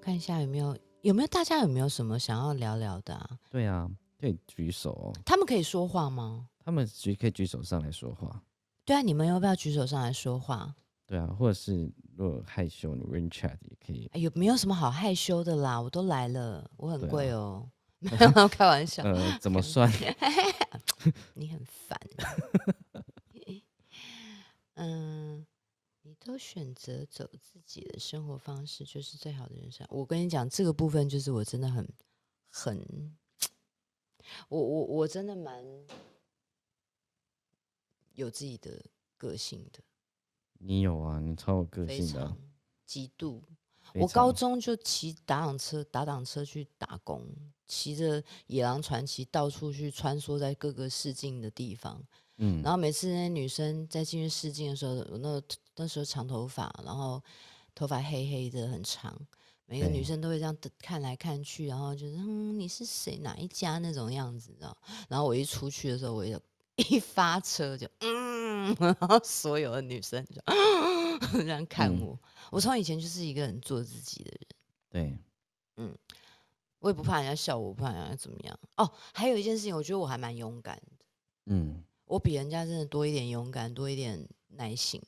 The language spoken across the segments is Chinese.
看一下有没有有没有大家有没有什么想要聊聊的啊？对啊，可以举手哦。他们可以说话吗？他们举可以举手上来说话。对啊，你们要不要举手上来说话？对啊，或者是如果害羞，你 Rain Chat 也可以。哎有没有什么好害羞的啦？我都来了，我很贵哦，没有开玩笑，呃，怎么 算？你很烦。嗯，你都选择走自己的生活方式，就是最好的人生。我跟你讲，这个部分就是我真的很很，我我我真的蛮有自己的个性的，你有啊，你超有个性的啊常。极度。我高中就骑打挡车，打挡车去打工，骑着野狼传奇到处去穿梭在各个试镜的地方。嗯然后每次那些女生在进去试镜的时候，我那那时候长头发，然后头发黑黑的很长，每个女生都会这样的看来看去，然后就是嗯你是谁哪一家那种样子，你知道？然后我一出去的时候，我就 一发车就嗯，然后所有的女生就 这样看嗯我。我从以前就是一个很做自己的人。对，我也不怕人家笑我，不怕人家怎么样。哦，还有一件事情，我觉得我还蛮勇敢的，嗯我比人家真的多一点勇敢，多一点耐心。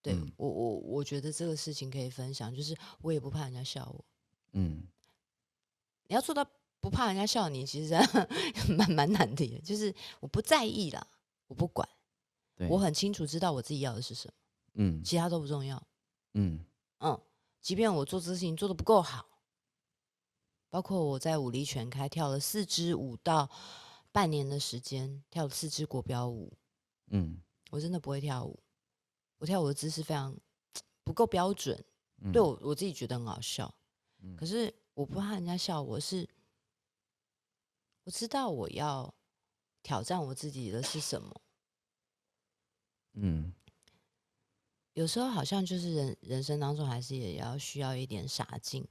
对、嗯我，我我觉得这个事情可以分享，就是我也不怕人家笑我。嗯你要做到不怕人家笑你，其实 蛮蛮难的。就是我不在意啦，我不管，我很清楚知道我自己要的是什么，嗯其他都不重要。嗯嗯，即便我做这事情做的不够好，包括我在武力全开跳了四支舞到半年的时间，跳了四支国标舞，嗯。我真的不会跳舞，我跳舞的姿势非常不够标准，嗯，对我我自己觉得很好笑，嗯。可是我不怕人家笑我是，我知道我要挑战我自己的是什么，嗯。有时候好像就是人人生当中还是也要需要一点傻劲。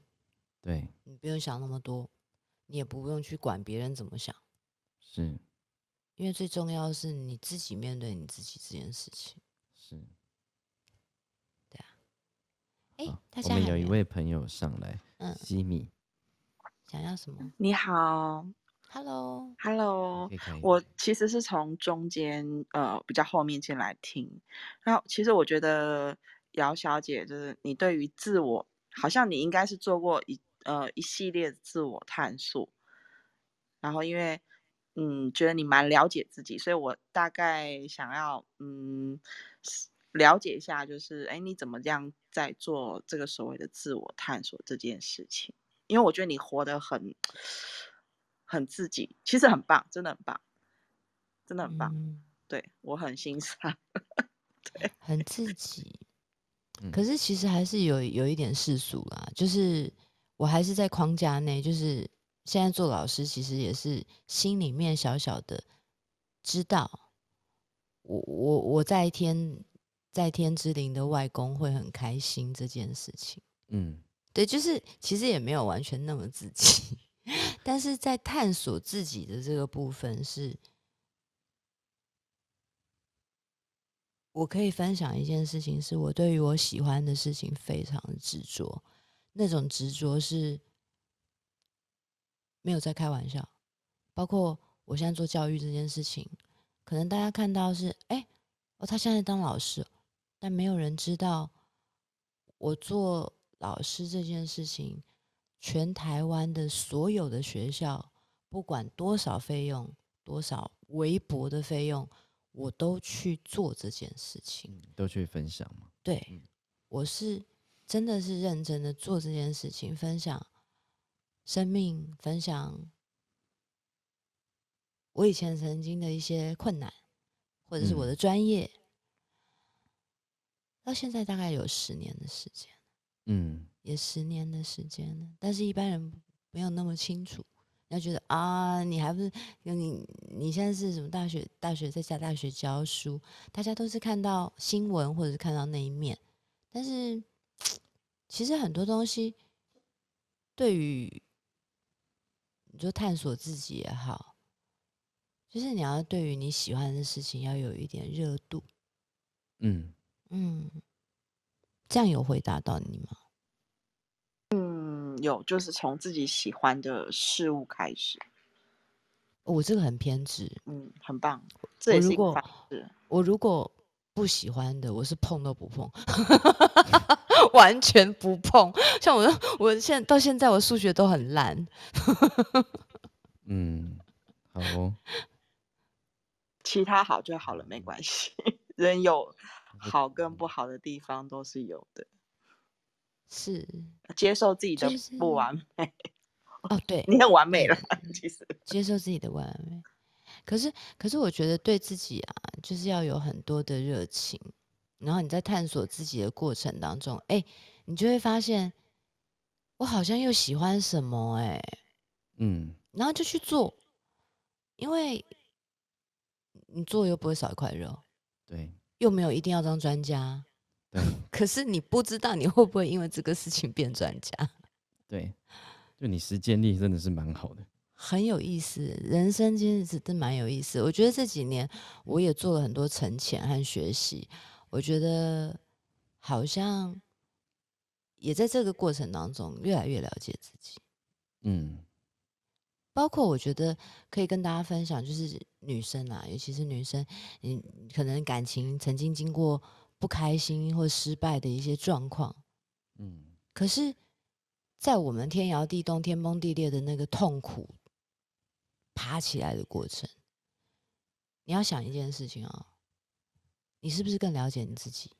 对，你不用想那么多，你也不用去管别人怎么想，是。因为最重要的是你自己面对你自己这件事情。是。哎、好大家还没我们有一位朋友上来，嗯。西米，想要什么？你好？Hello，，Hello，我其实是从中间呃比较后面进来听，那其实我觉得姚小姐就是你对于自我，好像你应该是做过一呃一系列的自我探索，然后因为嗯觉得你蛮了解自己，所以我大概想要嗯了解一下，就是哎你怎么这样在做这个所谓的自我探索这件事情？因为我觉得你活得很很自己，其实很棒，真的很棒，真的很棒，嗯，对我很欣赏。对很自己。嗯可是其实还是有有一点世俗啦，就是我还是在框架内，就是现在做老师，其实也是心里面小小的知道，我我我在天在天之灵的外公会很开心这件事情。嗯对，就是其实也没有完全那么自己，但是在探索自己的这个部分是，我可以分享一件事情，是我对于我喜欢的事情非常的执着，那种执着是没有在开玩笑。包括我现在做教育这件事情，可能大家看到是，哎，哦，他现在当老师，但没有人知道我做老师这件事情，全台湾的所有的学校，不管多少费用，多少微薄的费用，我都去做这件事情。嗯，都去分享嘛。对，嗯我是真的是认真的做这件事情，分享生命，分享我以前曾经的一些困难，或者是我嗯的专业，到现在大概有十年的时间。嗯也十年的时间了，但是一般人没有那么清楚。要觉得啊，你还不是你你现在是什么大学？大学在下大学教书，大家都是看到新闻或者是看到那一面，但是其实很多东西对于你说探索自己也好，就就是你要对于你喜欢的事情要有一点热度。嗯，嗯，这样有回答到你吗？嗯，有，就是从自己喜欢的事物开始。我这个很偏执，嗯，很棒，这也是一个我如果方式。我如果不喜欢的，我是碰都不碰，完全不碰。像我，我现在到现在我数学都很烂，嗯，好哦，其他好就好了，没关系。人有好跟不好的地方都是有的，是接受自己的不完美，哦，对，你很完美了，其实。接受自己的完美。可是，可是我觉得对自己啊，就是要有很多的热情，然后你在探索自己的过程当中，哎，你就会发现，我好像又喜欢什么、哎，嗯，然后就去做，因为你做又不会少一块肉，对又没有一定要当专家，对 可是你不知道你会不会因为这个事情变专家，对，就你实践力真的是蛮好的。很有意思。人生其实是真蛮有意思。我觉得这几年我也做了很多沉潜和学习，我觉得好像也在这个过程当中越来越了解自己。嗯包括我觉得可以跟大家分享，就是女生啊，尤其是女生，你可能感情曾经经过不开心或失败的一些状况，嗯可是，在我们天摇地动、天崩地裂的那个痛苦爬起来的过程，你要想一件事情啊、你是不是更了解你自己？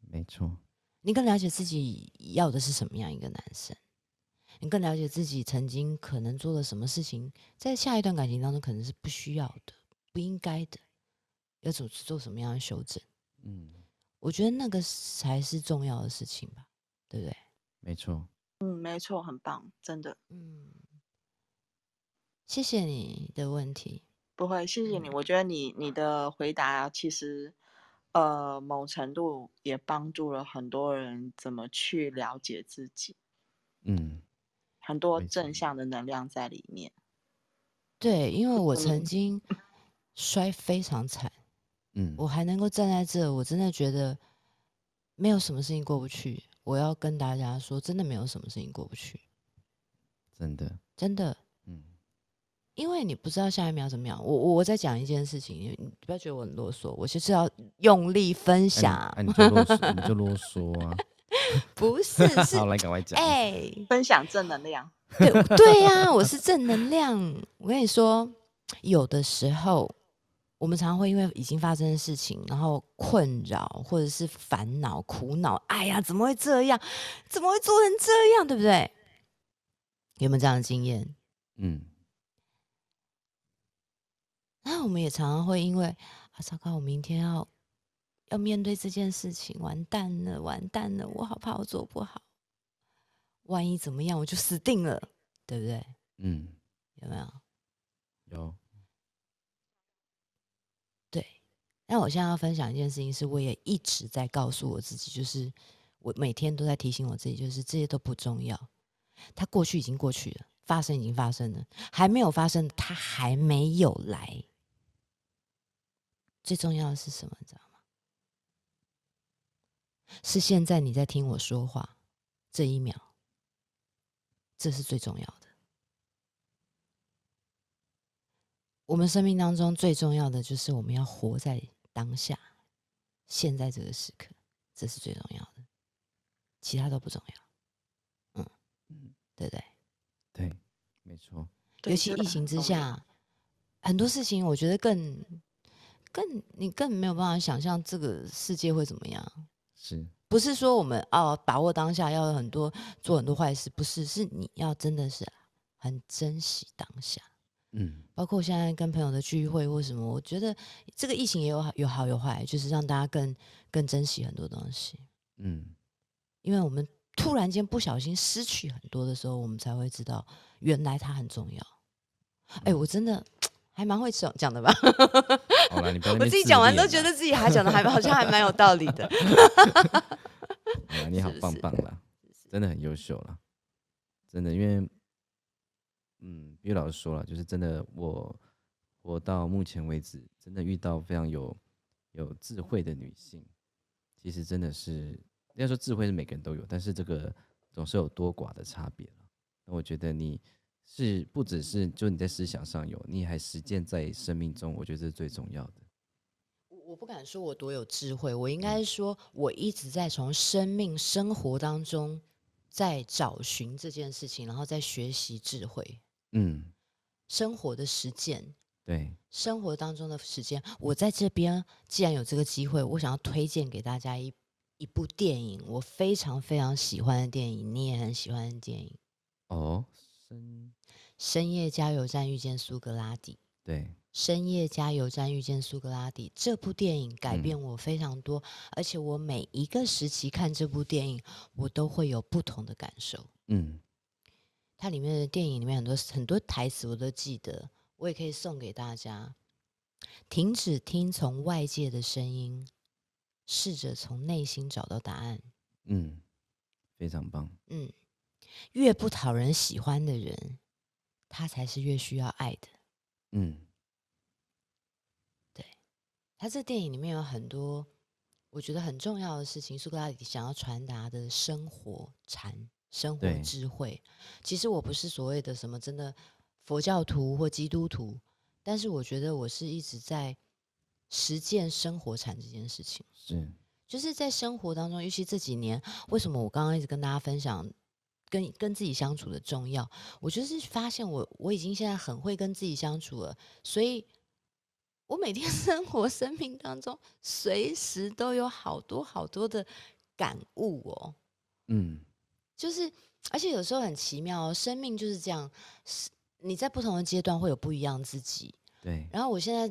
没错。你更了解自己要的是什么样一个男生？你更了解自己曾经可能做了什么事情，在下一段感情当中可能是不需要的、不应该的，要做做什么样的修正？嗯，我觉得那个才是重要的事情吧，对不对？没错。嗯，没错，很棒，真的嗯，谢谢你的问题。不会，谢谢你。嗯我觉得你你的回答其实，呃，某程度也帮助了很多人怎么去了解自己，嗯很多正向的能量在里面。对，因为我曾嗯经摔非常惨，嗯，我还能够站在这，我真的觉得没有什么事情过不去。我要跟大家说，真的没有什么事情过不去，真的。真的，嗯因为你不知道下一秒怎么样。我我我在讲一件事情，你你不要觉得我很啰嗦，我就是要用力分哎享，你哎你就啰嗦，你就啰嗦啊。不是 是好，来赶快讲。哎、分享正能量，对对呀、我是正能量。我跟你说，有的时候我们常常会因为已经发生的事情，然后困扰或者是烦恼、苦恼。哎呀，怎么会这样？怎么会做成这样？对不对？有没有这样的经验？嗯那我们也常常会因为啊，糟糕，我明天要要面对这件事情，完蛋了，完蛋了，我好怕我做不好，万一怎么样，我就死定了，对不对？嗯，有没有？有。对，那我现在要分享一件事情，是我也一直在告诉我自己，就是我每天都在提醒我自己，就是这些都不重要，它过去已经过去了，发生已经发生了，还没有发生，它还没有来。最重要的是什么？你知道吗？是现在你在听我说话这一秒，这是最重要的。我们生命当中最重要的就是我们要活在当下，现在这个时刻，这是最重要的，其他都不重要。嗯嗯，对不对？对，没错。尤其疫情之，下，很多事情我觉得更更你更没有办法想象这个世界会怎么样。是，不是说我们哦把握当下要有很多做很多坏事，不是，是你要真的是很珍惜当下。嗯包括现在跟朋友的聚会或什么，我觉得这个疫情也有有好有坏，就是让大家更更珍惜很多东西。嗯，因为我们突然间不小心失去很多的时候，我们才会知道原来它很重要。哎、我真的还蛮会讲讲的吧？好了，你不要我自自己讲完都觉得自己还讲的还 好像还蛮有道理的。你好棒棒啦，真的很优秀啦，真的，因为，嗯，因为老师说了，就是真的我活到目前为止，真的遇到非常有有智慧的女性，其实真的是应该说智慧是每个人都有，但是这个总是有多寡的差别了。那我觉得你是不只是就你在思想上有，你还实践在生命中，我觉得这是最重要的。我我不敢说我多有智慧，我应该说我一直在从生命生活当中在找寻这件事情，然后在学习智慧，嗯，生活的实践。对，生活当中的实践，我在这边既然有这个机会，我想要推荐给大家一一部电影，我非常非常喜欢的电影，你也很喜欢的电影哦，深《深夜加油站遇见苏格拉底》。对，《深夜加油站遇见苏格拉底》这部电影改嗯变我非常多，而且我每一个时期看这部电影，我都会有不同的感受。嗯，它里面的电影里面很多很多台词我都记得，我也可以送给大家。停止听从外界的声音，试着从内心找到答案。嗯，非常棒。嗯，越不讨人喜欢的人，他才是越需要爱的。嗯，对他这电影里面有很多我觉得很重要的事情，苏格拉底想要传达的生活禅、生活智慧。其实我不是所谓的什么真的佛教徒或基督徒，但是我觉得我是一直在实践生活禅这件事情。是，就是在生活当中，尤其这几年，为什么我刚刚一直跟大家分享跟跟自己相处的重要？我就是发现我我已经现在很会跟自己相处了，所以我每天 生活生命当中，随时都有好多好多的感悟哦。嗯，就是，而且有时候很奇妙哦，生命就是这样，是你在不同的阶段会有不一样自己。对，然后我现在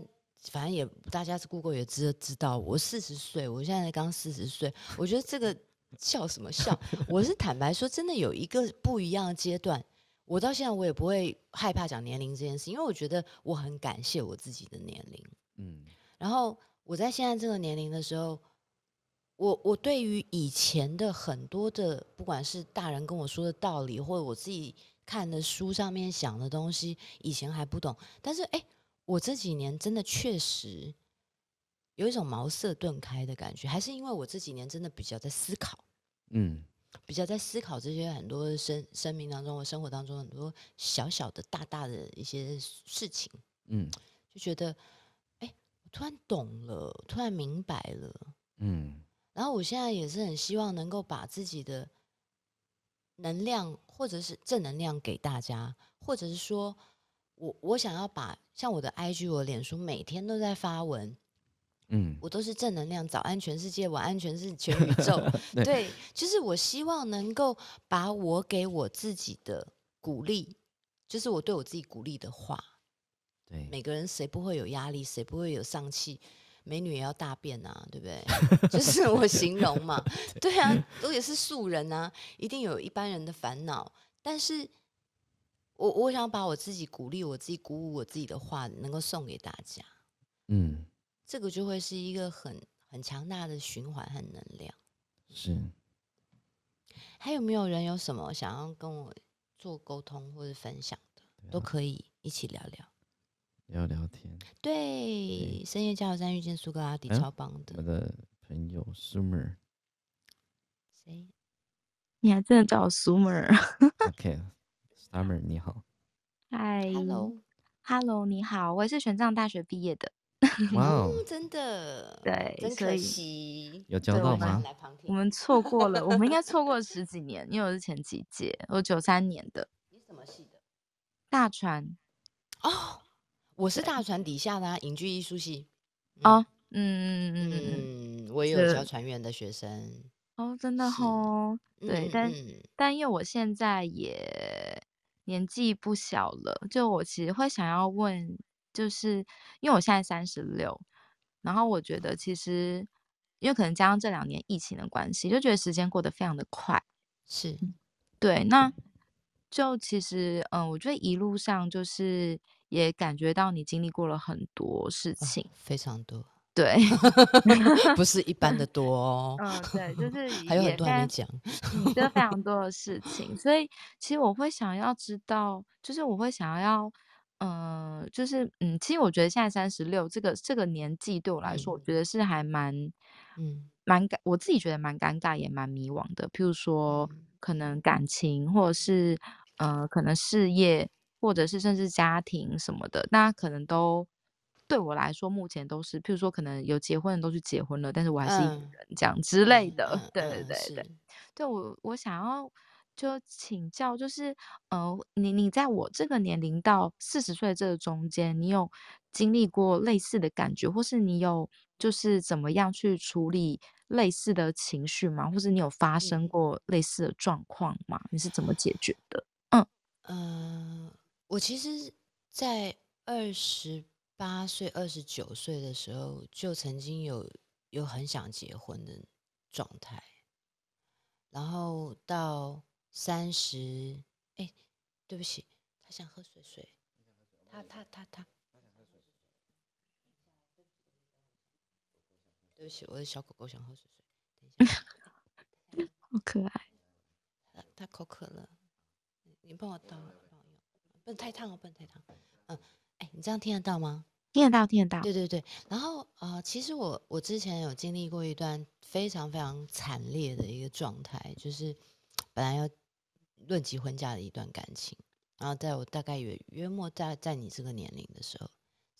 反正也大家是 Google 也知知道，我四十岁，我现在刚四十岁，我觉得这个笑什么笑？我是坦白说，真的有一个不一样的阶段。我到现在我也不会害怕讲年龄这件事，因为我觉得我很感谢我自己的年龄。嗯，然后我在现在这个年龄的时候，我我对于以前的很多的，不管是大人跟我说的道理，或者我自己看的书上面想的东西，以前还不懂。但是哎，我这几年真的确实有一种茅塞顿开的感觉，还是因为我这几年真的比较在思考。嗯，比较在思考这些很多生生命当中、我生活当中很多小小的、大大的一些事情，嗯，就觉得，哎，我突然懂了，突然明白了。嗯，然后我现在也是很希望能够把自己的能量或者是正能量给大家，或者是说我我想要把像我的 IG、我的脸书每天都在发文，嗯，我都是正能量，早安全世界，晚安全是全宇宙。对对，就是我希望能够把我给我自己的鼓励，就是我对我自己鼓励的话。对，每个人谁不会有压力，谁不会有丧气？美女也要大便啊，对不对？就是我形容嘛，对啊，都也是素人啊，一定有一般人的烦恼。但是我我想把我自己鼓励我自己、鼓舞我自己的话，能够送给大家，嗯，这个就会是一个很很强大的循环和能量。是，还有没有人有什么想要跟我做沟通或者分享的，啊都可以一起聊聊。聊聊天。对，深夜加油站遇见苏格拉底，哎超棒的。我的朋友 Summer，OK，、谁？你还真的叫我 Summer？OK，Summer 你好，嗨 Hello，Hello，你好，我也是玄奘大学毕业的。哇哦哦，，真的，对真可以惜，有交对我们到吗？来旁听我 们错过了，我们应该错过了十几年，因为我是前几届，我九三年的你什么系的？大船。哦，我是大船底下的啊，影剧艺术系。哦，嗯嗯嗯嗯嗯，嗯，我也有是教传员的学生。哦，真的是吼。对嗯但嗯但因为我现在也年纪不小了，就我其实会想要问，就是因为我现在三十六，然后我觉得其实因为可能加上这两年疫情的关系，就觉得时间过得非常的快。是对，那就其实，嗯，我觉得一路上就是也感觉到你经历过了很多事哦情，非常多，对，不是一般的多哦。嗯，对，就 是还有很多还没讲。嗯，真的非常多的事情，所以其实我会想要知道，就是我会想要呃，就是嗯，其实我觉得现在三十六这个这个年纪对我来说，我嗯觉得是还蛮嗯蛮尴，我自己觉得蛮尴尬，也蛮迷惘的。譬如说，嗯可能感情，或者是呃，可能事业，或者是甚至家庭什么的，那可能都对我来说，目前都是，譬如说，可能有结婚的都去结婚了，但是我还是一个嗯人这样之类嗯的。嗯对对嗯，对对。是，对，我我想要就请教，就是呃，你你在我这个年龄到四十岁这个中间，你有经历过类似的感觉，或是你有就是怎么样去处理类似的情绪吗？或是你有发生嗯过类似的状况吗？你是怎么解决的？嗯嗯，我其实，在二十八岁、二十九岁的时候，就曾经有有很想结婚的状态，然后到三十，哎，对不起，他想喝水水，他他他他，对不起，我的小狗狗想喝水水，等一下，好可爱。它它口渴了，你帮我倒，帮我用，不能太烫哦，不能太烫。嗯，哎，你这样听得到吗？听得到，听得到。对对对，然后呃，其实我我之前有经历过一段非常非常惨烈的一个状态，就是本来要论及婚嫁的一段感情，然后在我大概约约莫在在你这个年龄的时候，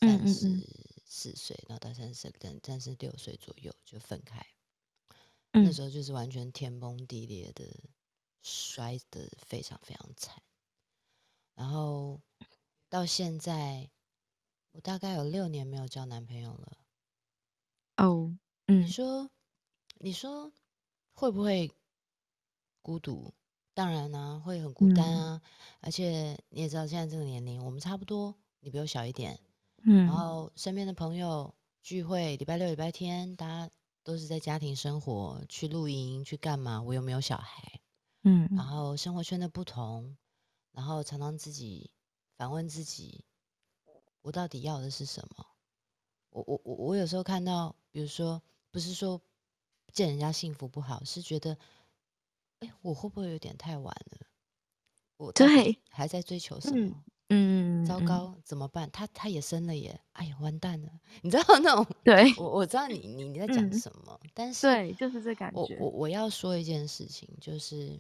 三十四岁，然后到三十三三十六岁左右就分开，那嗯时候就是完全天崩地裂的，摔得非常非常惨。然后到现在，我大概有六年没有交男朋友了。哦，你嗯说，你说会不会孤独？当然啦、会很孤单嗯啊。而且你也知道，现在这个年龄，我们差不多，你比我小一点。嗯然后身边的朋友聚会，礼拜六、礼拜天，大家都是在家庭生活，去露营，去干嘛？我又没有小孩。然嗯后生活圈的不同，然后常常自己反问自己，我到底要的是什么？我我我我有时候看到，比如说，不是说见人家幸福不好，是觉得，哎，我会不会有点太晚了？我对还在追求什嗯么？嗯，嗯，糟糕，怎么办？他他也生了耶！哎呀，完蛋了！你知道那种，对我我知道你你你在讲嗯什么，但是对，就是这感觉。我我我要说一件事情，就是，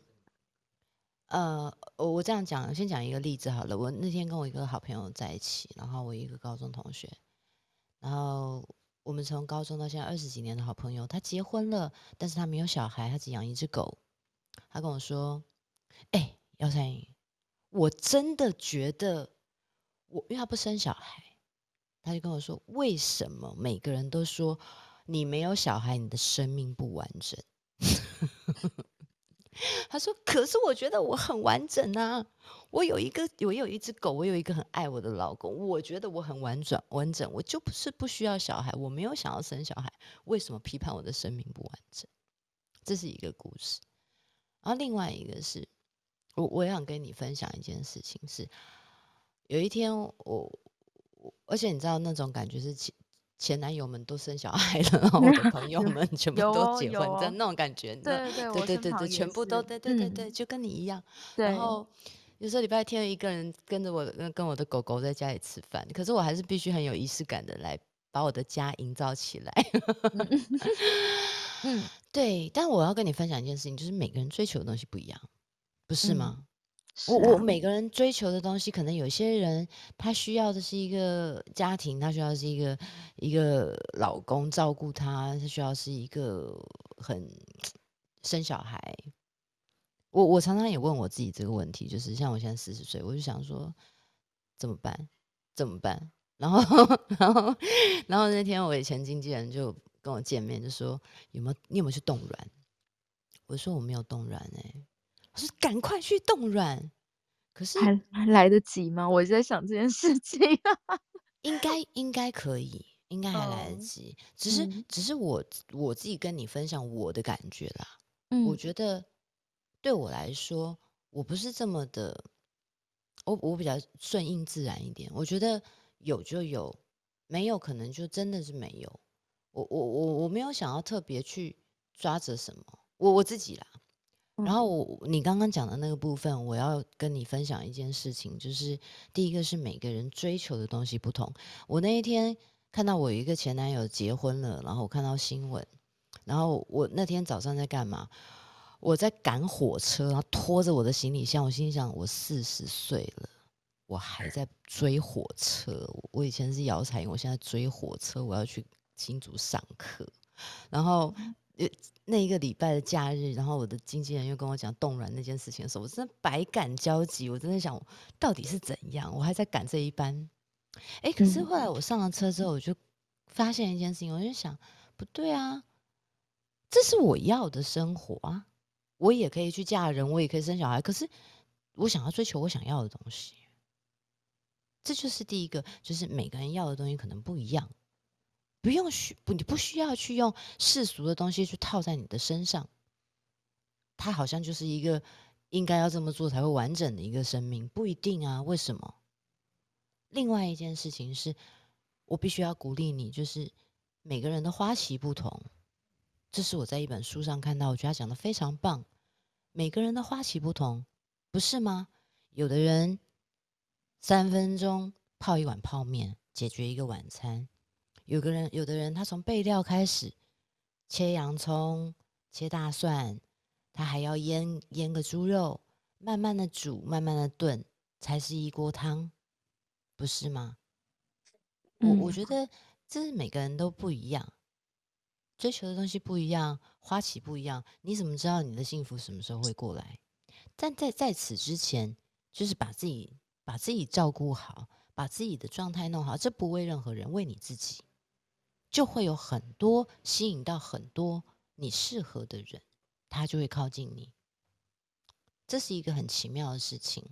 呃，我我这样讲，先讲一个例子好了。我那天跟我一个好朋友在一起，然后我一个高中同学，然后我们从高中到现在二十几年的好朋友，他结婚了，但是他没有小孩，他只养一只狗。他跟我说：“哎、姚三英，我真的觉得我，因为他不生小孩，他就跟我说，为什么每个人都说你没有小孩，你的生命不完整？他说，可是我觉得我很完整啊，我有一个，我有一只狗，我有一个很爱我的老公，我觉得我很完整完整，我就不是不需要小孩，我没有想要生小孩，为什么批判我的生命不完整？这是一个故事。然后另外一个是，我我也想跟你分享一件事情是，有一天我我，而且你知道那种感觉是前前男友们都生小孩了，然后我的朋友们全部都结婚，的哦那种感觉，对对对，全部都是对对对对，嗯就跟你一样。对，然后有时候礼拜天一个人跟着我跟跟我的狗狗在家里吃饭，可是我还是必须很有仪式感的来把我的家营造起来。嗯对，但我要跟你分享一件事情，就是每个人追求的东西不一样，不是嗯吗？是我我啊每个人追求的东西，可能有些人他需要的是一个家庭，他需要的是一个一个老公照顾他，他需要是一个很生小孩。我我常常也问我自己这个问题，就是像我现在四十岁，我就想说怎么办？怎么办？然后 然后然后那天我以前经纪人就跟我见面，就说有没有你有没有去冻卵？我说我没有冻卵哎、我说赶快去冻卵。可是还还来得及吗？我在想这件事情。应该应该可以，应该还来得哦及。只是、嗯只是我我自己跟你分享我的感觉啦。嗯我觉得对我来说，我不是这么的，我我比较顺应自然一点。我觉得有就有，没有可能就真的是没有。我我我我没有想要特别去抓着什么，我我自己啦，然后我你刚刚讲的那个部分，我要跟你分享一件事情，就是第一个是每个人追求的东西不同。我那一天看到我有一个前男友结婚了，然后我看到新闻，然后我那天早上在干嘛？我在赶火车，然后拖着我的行李箱，我心想，我四十岁了，我还在追火车。我以前是摇彩音，我现在追火车，我要去新竹上课，然后。呃，那一个礼拜的假日，然后我的经纪人又跟我讲冻卵那件事情的时候，我真的百感交集。我真的想，到底是怎样？我还在赶这一班。哎，可是后来我上了车之后，我就发现一件事情，我就想，不对啊，这是我要的生活啊！我也可以去嫁人，我也可以生小孩，可是我想要追求我想要的东西。这就是第一个，就是每个人要的东西可能不一样。不用需不，你不需要去用世俗的东西去套在你的身上。它好像就是一个应该要这么做才会完整的一个生命，不一定啊？为什么？另外一件事情是，我必须要鼓励你，就是每个人的花期不同。这是我在一本书上看到，我觉得他讲的非常棒。每个人的花期不同，不是吗？有的人三分钟泡一碗泡面，解决一个晚餐。有个人，有的人，他从备料开始，切洋葱、切大蒜，他还要腌腌个猪肉，慢慢的煮，慢慢的炖，才是一锅汤，不是吗？我我觉得这是每个人都不一样，追求的东西不一样，花期不一样，你怎么知道你的幸福什么时候会过来？但在在此之前，就是把自己把自己照顾好，把自己的状态弄好，这不为任何人，为你自己。就会有很多吸引到很多你适合的人，他就会靠近你。这是一个很奇妙的事情，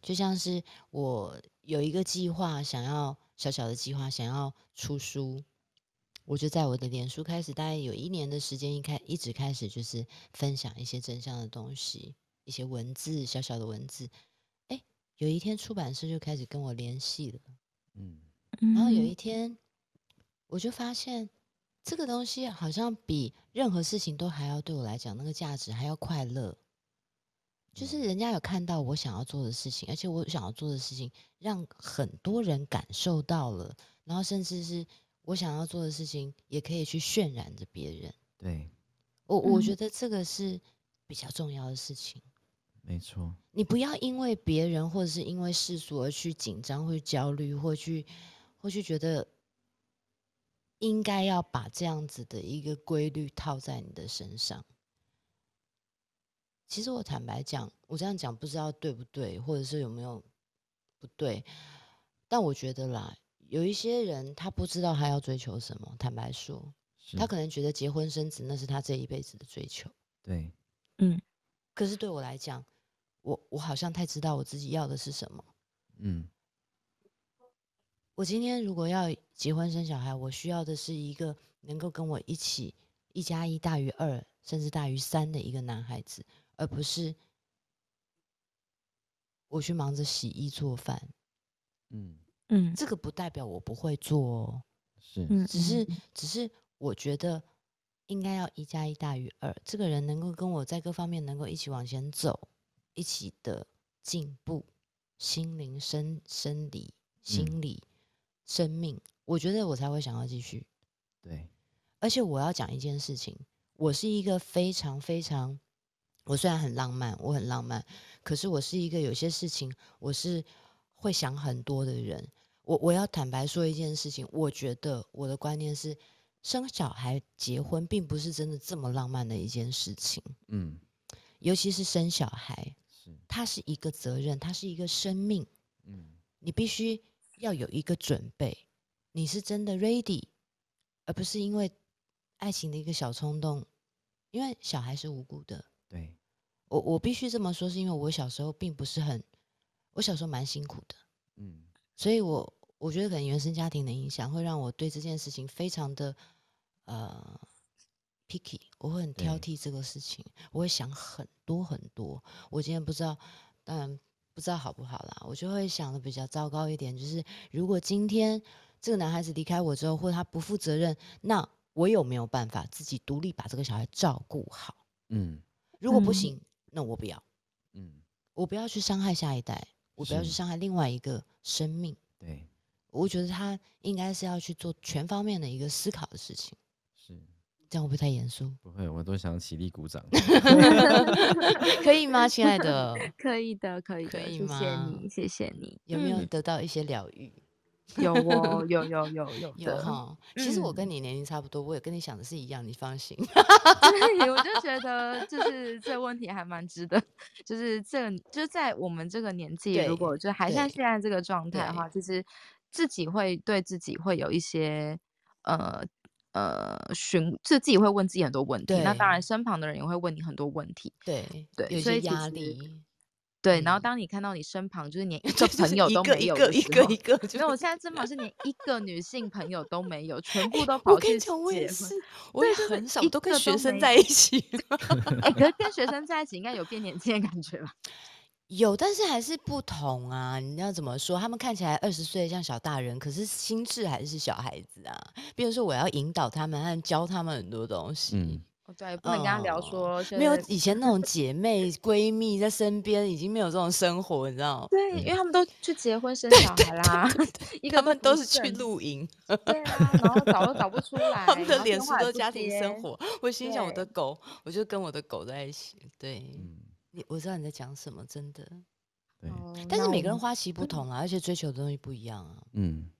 就像是我有一个计划，想要小小的计划，想要出书，我就在我的脸书开始，大概有一年的时间，一开一直开始就是分享一些真相的东西，一些文字，小小的文字。哎，有一天出版社就开始跟我联系了，嗯，然后有一天。我就发现，这个东西好像比任何事情都还要对我来讲，那个价值还要快乐。就是人家有看到我想要做的事情，而且我想要做的事情让很多人感受到了，然后甚至是我想要做的事情也可以去渲染着别人。对，我我觉得这个是比较重要的事情。没错，你不要因为别人或者是因为世俗而去紧张、或焦虑，或去或去觉得。应该要把这样子的一个规律套在你的身上。其实我坦白讲，我这样讲不知道对不对，或者是有没有不对。但我觉得啦，有一些人他不知道他要追求什么。坦白说，他可能觉得结婚生子那是他这一辈子的追求。对，嗯。可是对我来讲，我我好像太知道我自己要的是什么。嗯。我今天如果要结婚生小孩，我需要的是一个能够跟我一起一加一大于二，甚至大于三的一个男孩子，而不是我去忙着洗衣做饭。嗯嗯，这个不代表我不会做哦，是，只是只是我觉得应该要一加一大于二，这个人能够跟我在各方面能够一起往前走，一起的进步，心灵、生生理、心理。生命，我觉得我才会想要继续。对，而且我要讲一件事情，我是一个非常非常，我虽然很浪漫，我很浪漫，可是我是一个有些事情我是会想很多的人。我我要坦白说一件事情，我觉得我的观念是，生小孩、结婚并不是真的这么浪漫的一件事情。嗯，尤其是生小孩，是它是一个责任，它是一个生命。嗯，你必须。要有一个准备，你是真的 ready，而不是因为爱情的一个小冲动。因为小孩是无辜的。对，我我必须这么说，是因为我小时候并不是很，我小时候蛮辛苦的。嗯，所以我我觉得可能原生家庭的影响会让我对这件事情非常的呃 picky，我会很挑剔这个事情，我会想很多很多。我今天不知道，当然。不知道好不好啦，我就会想的比较糟糕一点，就是如果今天这个男孩子离开我之后，或者他不负责任，那我有没有办法自己独立把这个小孩照顾好？嗯，如果不行，那我不要，嗯，我不要去伤害下一代，我不要去伤害另外一个生命。对，我觉得他应该是要去做全方面的一个思考的事情，是这样会不会太严肃？不会，我都想起立鼓掌。可以吗，亲爱的？可以的，可以可以吗，谢谢你，谢谢你。有没有嗯得到一些疗愈？有哦，有有有有有。哈，其实我跟嗯你年龄差不多，我也跟你想的是一样，你放心。对，我就觉得就是这问题还蛮值得，就是这个就是在我们这个年纪，如果就还像对现在这个状态的对话，其实自己会对自己会有一些呃呃询，就自己会问自己很多问题。那当然，身旁的人也会问你很多问题。对对有些压力，对，然后嗯当你看到你身旁就是连一个朋友一都没有个一个一的时候个一个，就没有，我现在身旁 是连一个女性朋友都没有，全部都我跑去结婚，我也。是，我也是很少，都跟学生在一起。哎、可是跟学 生在一起应该有变年轻的感觉吧？有，但是还是不同啊！你要怎么说？他们看起来二十岁像小大人，可是心智还是小孩子啊。比如说，我要引导他们和教他们很多东西。嗯，哦，对，不能跟他聊哦说、就没有以前那种姐妹闺蜜在身边，已经没有这种生活，你知道吗？对，因为他们都去结婚生小孩啦，一个他们都是去剩露营，对啊，然后找都找不出 来，他们的脸书都家庭生活。我心想，我的狗，我就跟我的狗在一起。对，我知道你在讲什么，真的。对，哦但是每个人花期不同啊，而且追求的东西不一样啊。嗯，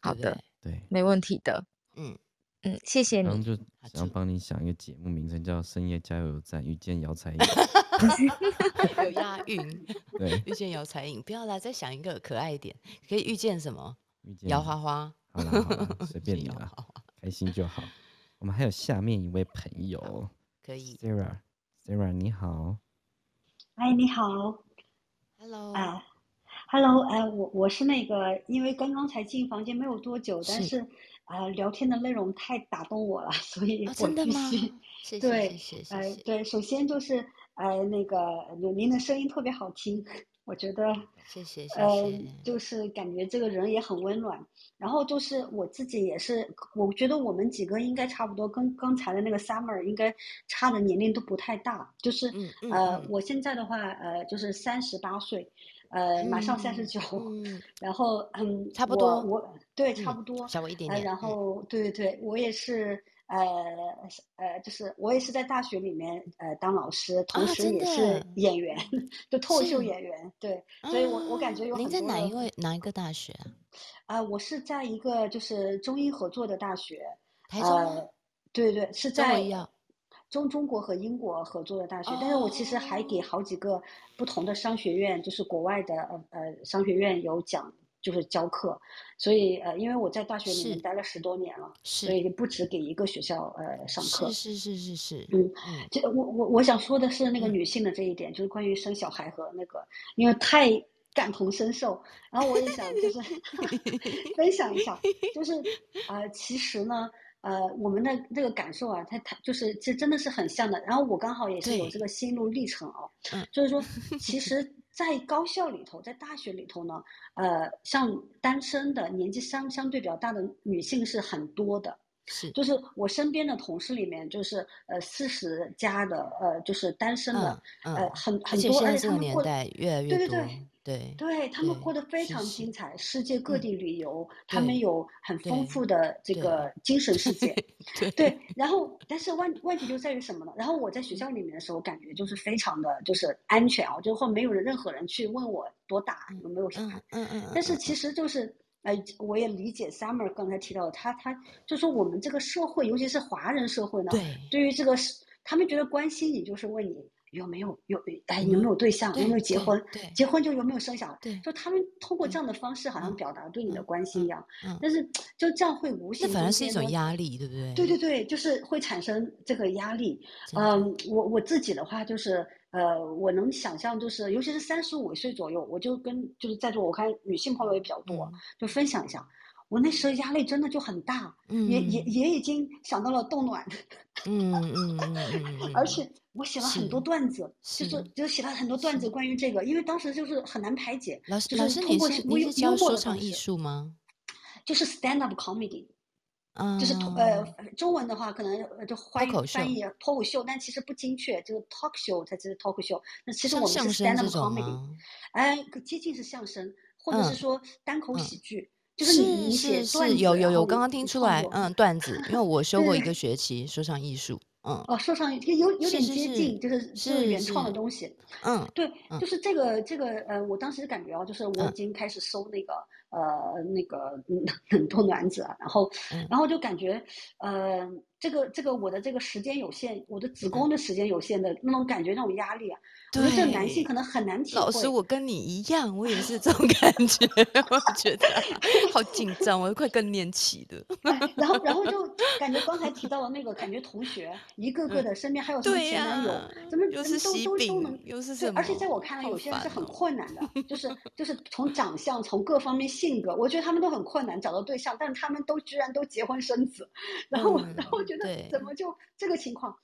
好的对。没问题的，嗯，嗯，谢谢你。然后就想要帮你想一个节目名称，叫《深夜加油站遇见姚彩颖》。有押韵，对，遇见姚彩颖。不要啦，再想一个可爱一点，可以遇见什么？遇见姚花花，好啦好啦，随便你啦，花花开心就好。我们还有下面一位朋友可以。Sarah，Sarah 你好，哎，你好，Hello，啊，Hello，哎，我我是那个，因为刚刚才进房间没有多久，但是。是啊、聊天的内容太打动我了，所以哦，我必真的吗须，？谢谢对谢谢谢呃，谢。对，首先就是哎，那个您的声音特别好听，我觉得，谢谢谢呃，，就是感觉这个人也很温暖。然后就是我自己也是，我觉得我们几个应该差不多，跟刚才的那个 Summer 应该差的年龄都不太大。就是嗯嗯呃嗯，我现在的话，呃，就是三十八岁，呃，马上三十九，嗯，然后嗯，差不多我对差嗯不多，呃，小我一点点，然嗯后对对对，我也是，呃呃，就是我也是在大学里面呃当老师，同时也是 演员，就脱口秀演员，对，所以我我感觉有啊您在哪一位哪一个大学啊？啊、我是在一个就是中英合作的大学，台中？呃，对对，是在中中中国和英国合作的大学，但是我其实还给哦好几个不同的商学院，就是国外的呃呃商学院有讲，就是教课，所以呃，因为我在大学里面待了十多年了，所是以不止给一个学校呃上课是。是是是是，嗯嗯这我我我想说的是那个嗯女性的这一点，就是关于生小孩和那个，因为太感同身受。然后我也想就是 分享一下，就是 呃，其实呢，呃，我们的这个感受啊，它它就是这真的是很像的。然后我刚好也是有这个心路历程哦，嗯就是说，其实，在高校里头，在大学里头呢，呃，像单身的年纪相相对比较大的女性是很多的。是，就是我身边的同事里面，就是呃四十加的，呃就是单身的，嗯嗯，呃很很多，而且他们过，年代越来越多，对对对对对他们过得非常是是精彩，世界各嗯地旅游，他们有很丰富的这个精神世界。对对，然后但是问问题就在于什么呢？然后我在学校里面的时候，感觉就是非常的就是安全啊，就会没有人任何人去问我多大有没有小孩嗯。嗯嗯，但是其实就是，呃，我也理解 Summer 刚才提到的，他他就说我们这个社会，尤其是华人社会呢，对对于这个是，他们觉得关心你就是问你有没有有哎有没有对象，有没有结婚，对结婚就有没有生小孩，对就他们通过这样的方式好像嗯表达对你的嗯关心一样，嗯，但是就这样会无形那反而是一种压力，对不对？对对对，就是会产生这个压力。嗯，我我自己的话就是，呃，我能想象，就是尤其是三十五岁左右，我就跟就是在座我看女性朋友也比较多，嗯就分享一下，我那时候压力真的就很大，也也嗯也已经想到了冻卵，嗯嗯嗯嗯嗯，而且我写了很多段子，就是是就写了很多段子关于这个，因为当时就是很难排解，就老师老师，是通过你是幽幽你是教默说唱艺术吗？就是 stand up comedy。就是呃嗯中文的话可能呃就翻译翻译脱口秀，但其实不精确，就是 talk show 才是脱口秀。那其实我们是 stand up comedy，哎，接近是相声，或者是嗯说单口嗯喜剧，就是你你写是段子，是有有有，刚刚听出来，嗯，段子，因为我修过一个学期说唱艺术，嗯，哦，说唱有有有点接近，就是是是原创的，东西。嗯。对，嗯就是这个这个呃，我当时感觉哦，就是我已。嗯经开始搜那个呃那个嗯冷冻卵子啊，然后嗯。然后就感觉呃这个这个我的这个时间有限，我的子宫的时间有限的那种感觉，那种压力啊，我觉得这男性可，能很难。体会老师，我跟你一样，我也是。这种感觉，我觉得好紧张，我都快更年期的。哎，然后然后就感觉刚才提到的那个，感觉同学一个个嗯，的身边还有什么前男友，呀，怎么又怎么都都都能饼，又是对，什而且在，我看来，有些人是很。困难的，就 是就是从长相，从各方面性格，我觉得他们都很困难找到对象，但是他们都居然都结婚生子，然 后然后嗯，觉得，怎么就这个情况？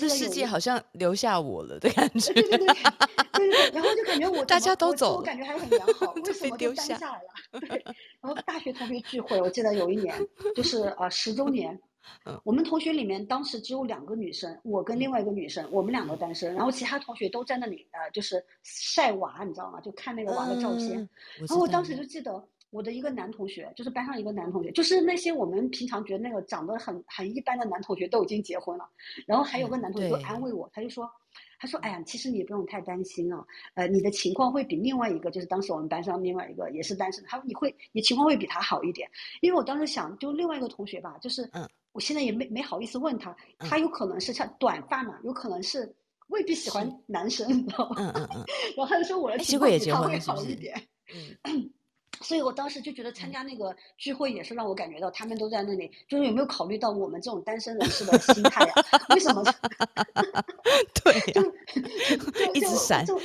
这个世界好像留下我了的感觉，对对对对对对，然后就感觉我大家都走了，我感觉还很良好，为什么就丢下。单下来了？对，然后大学同学聚会，我记得有一年就是呃十周年，嗯我们同学里面当时只有两个女生，我跟另嗯外一个女生，我们两个单身，然后其他同学都在那里呃就是晒娃，你知道吗？就看那个娃的照片，嗯，然后我当，时就记得我的一个男同学，就是班上一个男同学，就是那些我们平常觉得那个长得很很一般的男同学都已经结婚了，然后还有个嗯，男同学就安，慰我，他就说，他说，哎呀，其实你不用太担心啊，呃，你的情况会比另外一个，就是当时我们班上另外一个也是单身，他说你会，你情况会比他好一点，因为我当时想，就另外一个同学吧，就是嗯我现在也没没好意思问他，嗯，他有可能是像短发嘛，有可能是未必喜欢，男生，你知道吗？嗯嗯嗯，然后他就说我的哎，情况比他会？好一点。嗯 所以我当时就觉得参嗯，加那个聚会也是让我感觉到他们都在那里，就是有没有考虑到我们这种单身人士的心态呀？为什么 对就一直闪，就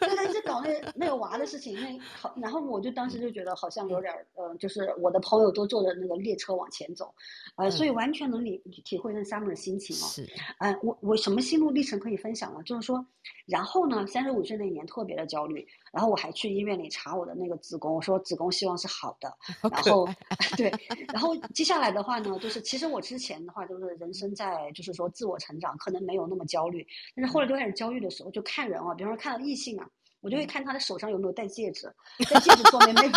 对他一直搞那那个娃的事情，那好，然后我就当时嗯就觉得好像有嗯点儿呃，就是我的朋友都坐着那个列车往前走，呃，所以嗯，完全能理体会那他们的心情哦。是，嗯，我我什么心路历程可以分享呢？就是说，然后呢，三十五岁那年特别的焦虑，然后我还去医院里查我的那个子宫，我说子宫希望是好的，然后，对，然后接下来的话呢，就是其实我之前的话就是人生在就是说自我成长，可能没有那么焦虑，但是后来嗯就开始焦虑的时候，就看人啊，比方说看到异性啊，我就会嗯，看他的手上有没有戴戒指，戴戒指说明没有。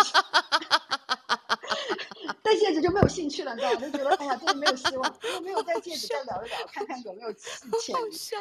戴戒指就没有兴趣了，你知道吗？就觉得哎呀，这个没有希望。如果没有戴戒指，再聊一聊，看看有没有潜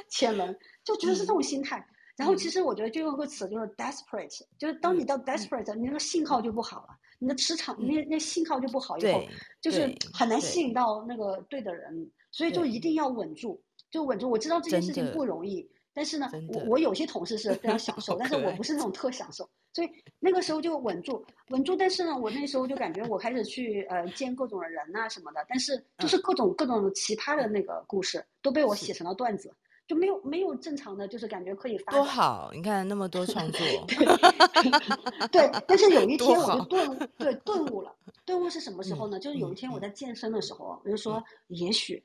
潜能，就觉得是这嗯种心态。然后其嗯。实我觉得就用个词就是 desperate，就是当你嗯到嗯。desperate，你那个信号就不好了，你的磁场，嗯，那那信号就不好以后，就是很难吸引到那个对的人，所以就一，定要稳住，就稳住。我知道这件事情不容易，但是呢，我我有些同事是非常享受，但是，我不是那种特享受，所以那个时候就稳住，稳住。但是呢，我那时候就感觉我开始去呃见各种的人呐、什么的，但是就嗯。是各种各种奇葩的嗯，那个故事都被我写。成了段子，就没有没有正常的，就是感觉可以发。多好，你看那么多创作，对，但是有一天我就，顿悟，对，顿悟了。顿悟是什么时候嗯呢？就是有一嗯天我嗯在健身的时候，我就嗯说，也许，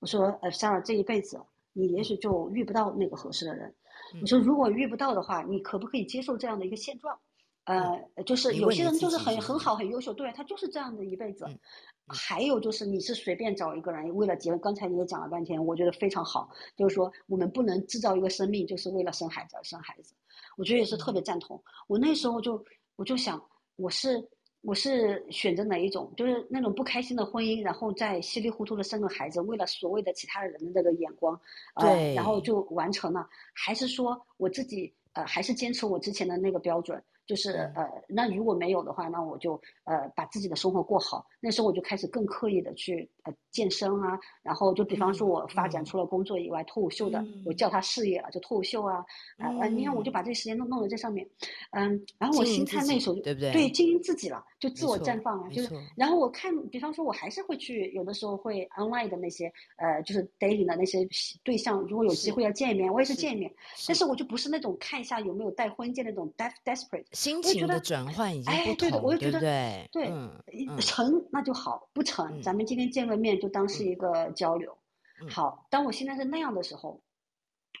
我说，呃，Sarah，这一辈子你也嗯许就遇不到那个合适的人。我嗯说，如果遇不到的话，你可不可以接受这样的一个现状？嗯，呃，就是有些人就是很很？好很优秀，对他就是这样的一辈子。还有就是你是随便找一个人为了结婚，刚才你也讲了半天，我觉得非常好，就是说我们不能制造一个生命就是为了生孩子而生孩子，我觉得也是特别嗯。赞同。我那时候就我就想，我是我是选择哪一种，就是那种不开心的婚姻，然后再稀里糊涂的生个孩子，为了所谓的其他人的这个眼光，呃，然后，就完成了，还是说我自己呃还是坚持我之前的那个标准，就是嗯呃，那如果没有的话，那我就呃把自己的生活过好。那时候我就开始更刻意的去呃健身啊，然后就比方说嗯我发展嗯除了工作以外，脱口秀的我嗯叫他事业了，就脱口秀啊，啊呃，你看我就嗯，把这时间都弄在这上面，嗯，然后我心态那时候就对不对？对经营自己了，就自我绽，放啊，就是，然后我看，比方说我还是会去有的时候会 online 的那些呃就是 dating 的那些对象，如果有机会要见面，我也是是见面，但是，我就不是那种看一下有没有带婚戒那种 des desperate。心情的转换已经不哎，对的，我同，对不就觉得，对？对，成那就好，不成，咱嗯们今天见个面就当是嗯一个交流。嗯好，当我现在是那样的时候，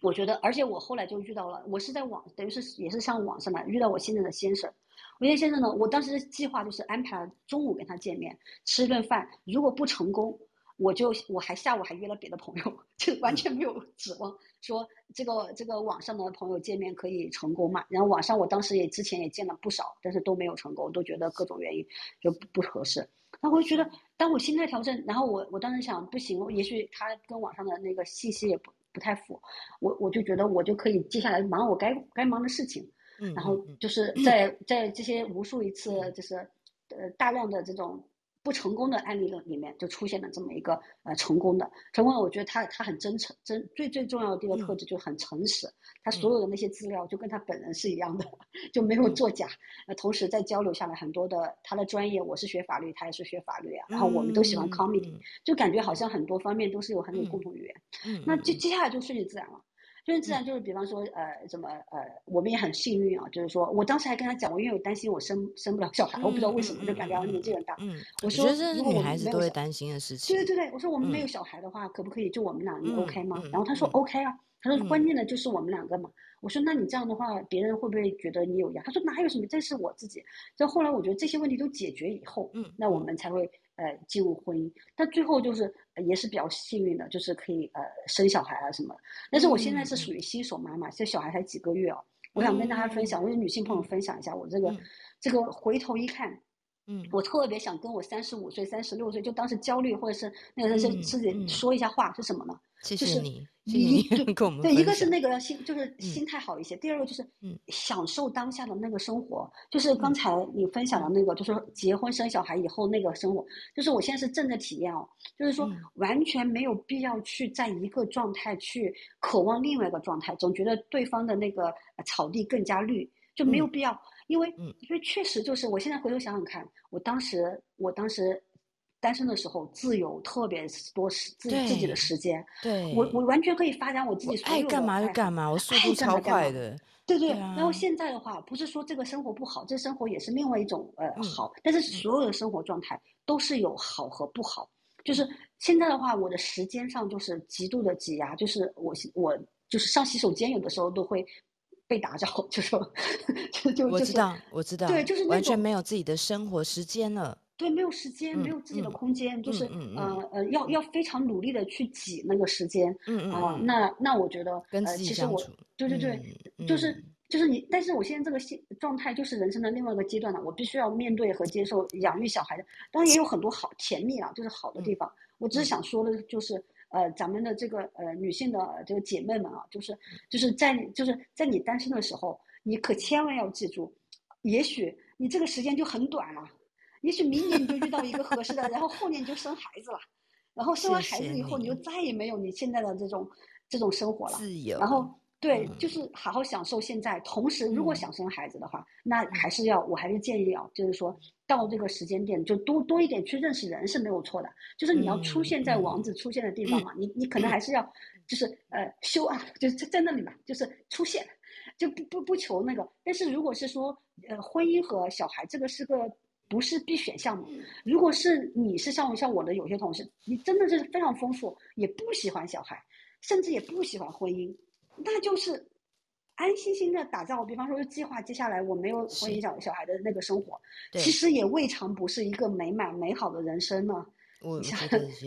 我觉得，而且我后来就遇到了，我是在网，等于是也是上网上嘛，遇到我现在的先生。我现在先生呢，我当时的计划就是安排了中午跟他见面，吃一顿饭。如果不成功，我就我还下午还约了别的朋友，就完全没有指望说这个这个网上的朋友见面可以成功嘛。然后网上我当时也之前也见了不少，但是都没有成功，都觉得各种原因就不不合适。那我就觉得，当我心态调整，然后我我当时想不行，也许他跟网上的那个信息也不不太符，我我就觉得我就可以接下来忙我该该忙的事情。嗯，然后嗯就是在在这些无数一次就是呃大量的这种不成功的案例里面，就出现了这么一个呃成功的成功的，我觉得他他很真诚，真最最重要的一个特嗯质就很诚实，他所有的那些资料就跟他本人是一样的，就没有作假。呃，同时在交流下来很多的他的专业，我是学法律，他也是学法律啊，然后我们都喜欢嗯 comedy，就感觉好像很多方面都是有很有共同语言。嗯，那接接下来就顺其自然了。顺其自然就是，比方说，呃，怎么，呃，我们也很幸运啊，就是说我当时还跟他讲，我因为我担心我生生不了小孩，我不知道为什么，就感觉我年纪很大。嗯，我说这是如果我女孩子们没有小都会担心的事情。对对对对，我说我们没嗯有小孩的话，可不可以就我们俩，你嗯 OK 吗？嗯然后他说嗯 OK 啊，他说关嗯键的就是我们两个嘛。我说那你这样的话，别人会不会觉得你有压？他说哪有什么，这是我自己。就后来我觉得这些问题都解决以后，嗯那我们才会呃进入婚姻。但最后就是、呃也是比较幸运的，就是可以呃生小孩啊什么。但是我现在是嗯属于新手妈妈，这小孩才几个月哦。我想跟大家分享，我有女性朋友分享一下我这个、嗯这个回头一看，嗯我特别想跟我三十五岁、三十六岁，就当时焦虑或者是那个是嗯自己嗯说一下话是什么呢？谢就是一你对 跟我们对，一个是那个心，就是心态好一些；第二个就是嗯。享受当下的那个生活。就是刚嗯。才你分享的那个，就是结婚生小孩以后那个生活，就是我现在是正在体验哦，就是说嗯。完全没有必要去在一个状态去渴望另外一个状态，总觉得对方的那个呃草地更加绿，就没有嗯。必要。因为嗯。因为确实就是我现在回头想想看，我当时我当时单身的时候，自由特别多时自己自己的时间，对，我我完全可以发展我自己我所有的爱干嘛就干嘛，我速度超快的。对对，对然后啊现在的话，不是说这个生活不好，这生活也是另外一种呃嗯好，但是所有的生活状态都是有好和不好。就是现在的话，我的时间上就是极度的挤压，就是我我就是上洗手间有的时候都会被打扰，就说就就就是我知道，我知道，对就是完全没有自己的生活时间了。对，没有时间，没嗯有自己的嗯空间，就是嗯嗯呃呃，要要非常努力的去挤那个时间嗯那那我觉得其实我对对对，嗯就是。嗯就是你，但是我现在这个心状态就是人生的另外一个阶段了，我必须要面对和接受养育小孩的，当然也有很多好甜蜜啊，就是好的地方。我只是嗯。想说的就是，呃，咱们的这个呃女性的这个姐妹们啊，就是就是在就是在你单身的时候，你可千万要记住，也许你这个时间就很短了，也许明年你就遇到一个合适的，然后后年你就生孩子了，然后生完孩子以后，你就再也没有你现在的这种这种生活了。自由，然后对，嗯就是好好享受现在。同时，如果嗯想生孩子的话，那还是要，我还是建议啊，就是说到这个时间点，就多多一点去认识人是没有错的。就是你要出嗯现在嗯王子出现的地方嘛，你你可能还是要，就是呃修啊，就是在在那里嘛，就是出现，就不不不求那个。但是如果是说呃婚姻和小孩，这个是个。不是必选项目。如果是你是像像我的有些同事，你真的是非常丰富，也不喜欢小孩，甚至也不喜欢婚姻，那就是安心心的打造。比方说，计划接下来我没有婚姻小小孩的那个生活，对其实也未尝不是一个美满美好的人生呢。我想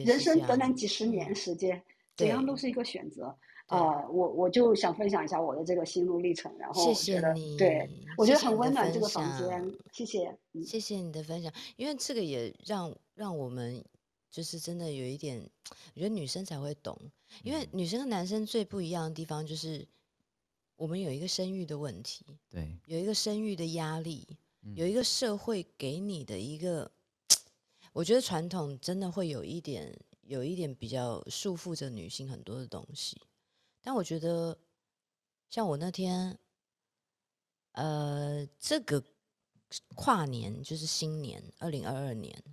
人生短短几十年时间，怎样都是一个选择。对。呃，我我就想分享一下我的这个心路历程，然后谢我觉得谢你，对我觉得很温暖这个房间，谢谢。嗯。谢谢你的分享，因为这个也让让我们就是真的有一点，我觉得女生才会懂，因为嗯。女生跟男生最不一样的地方就是我们有一个生育的问题，对，有一个生育的压力，有嗯一个社会给你的一个，我觉得传统真的会有一点有一点比较束缚着女性很多的东西，但我觉得像我那天，呃，这个跨年就是新年，二零二二年，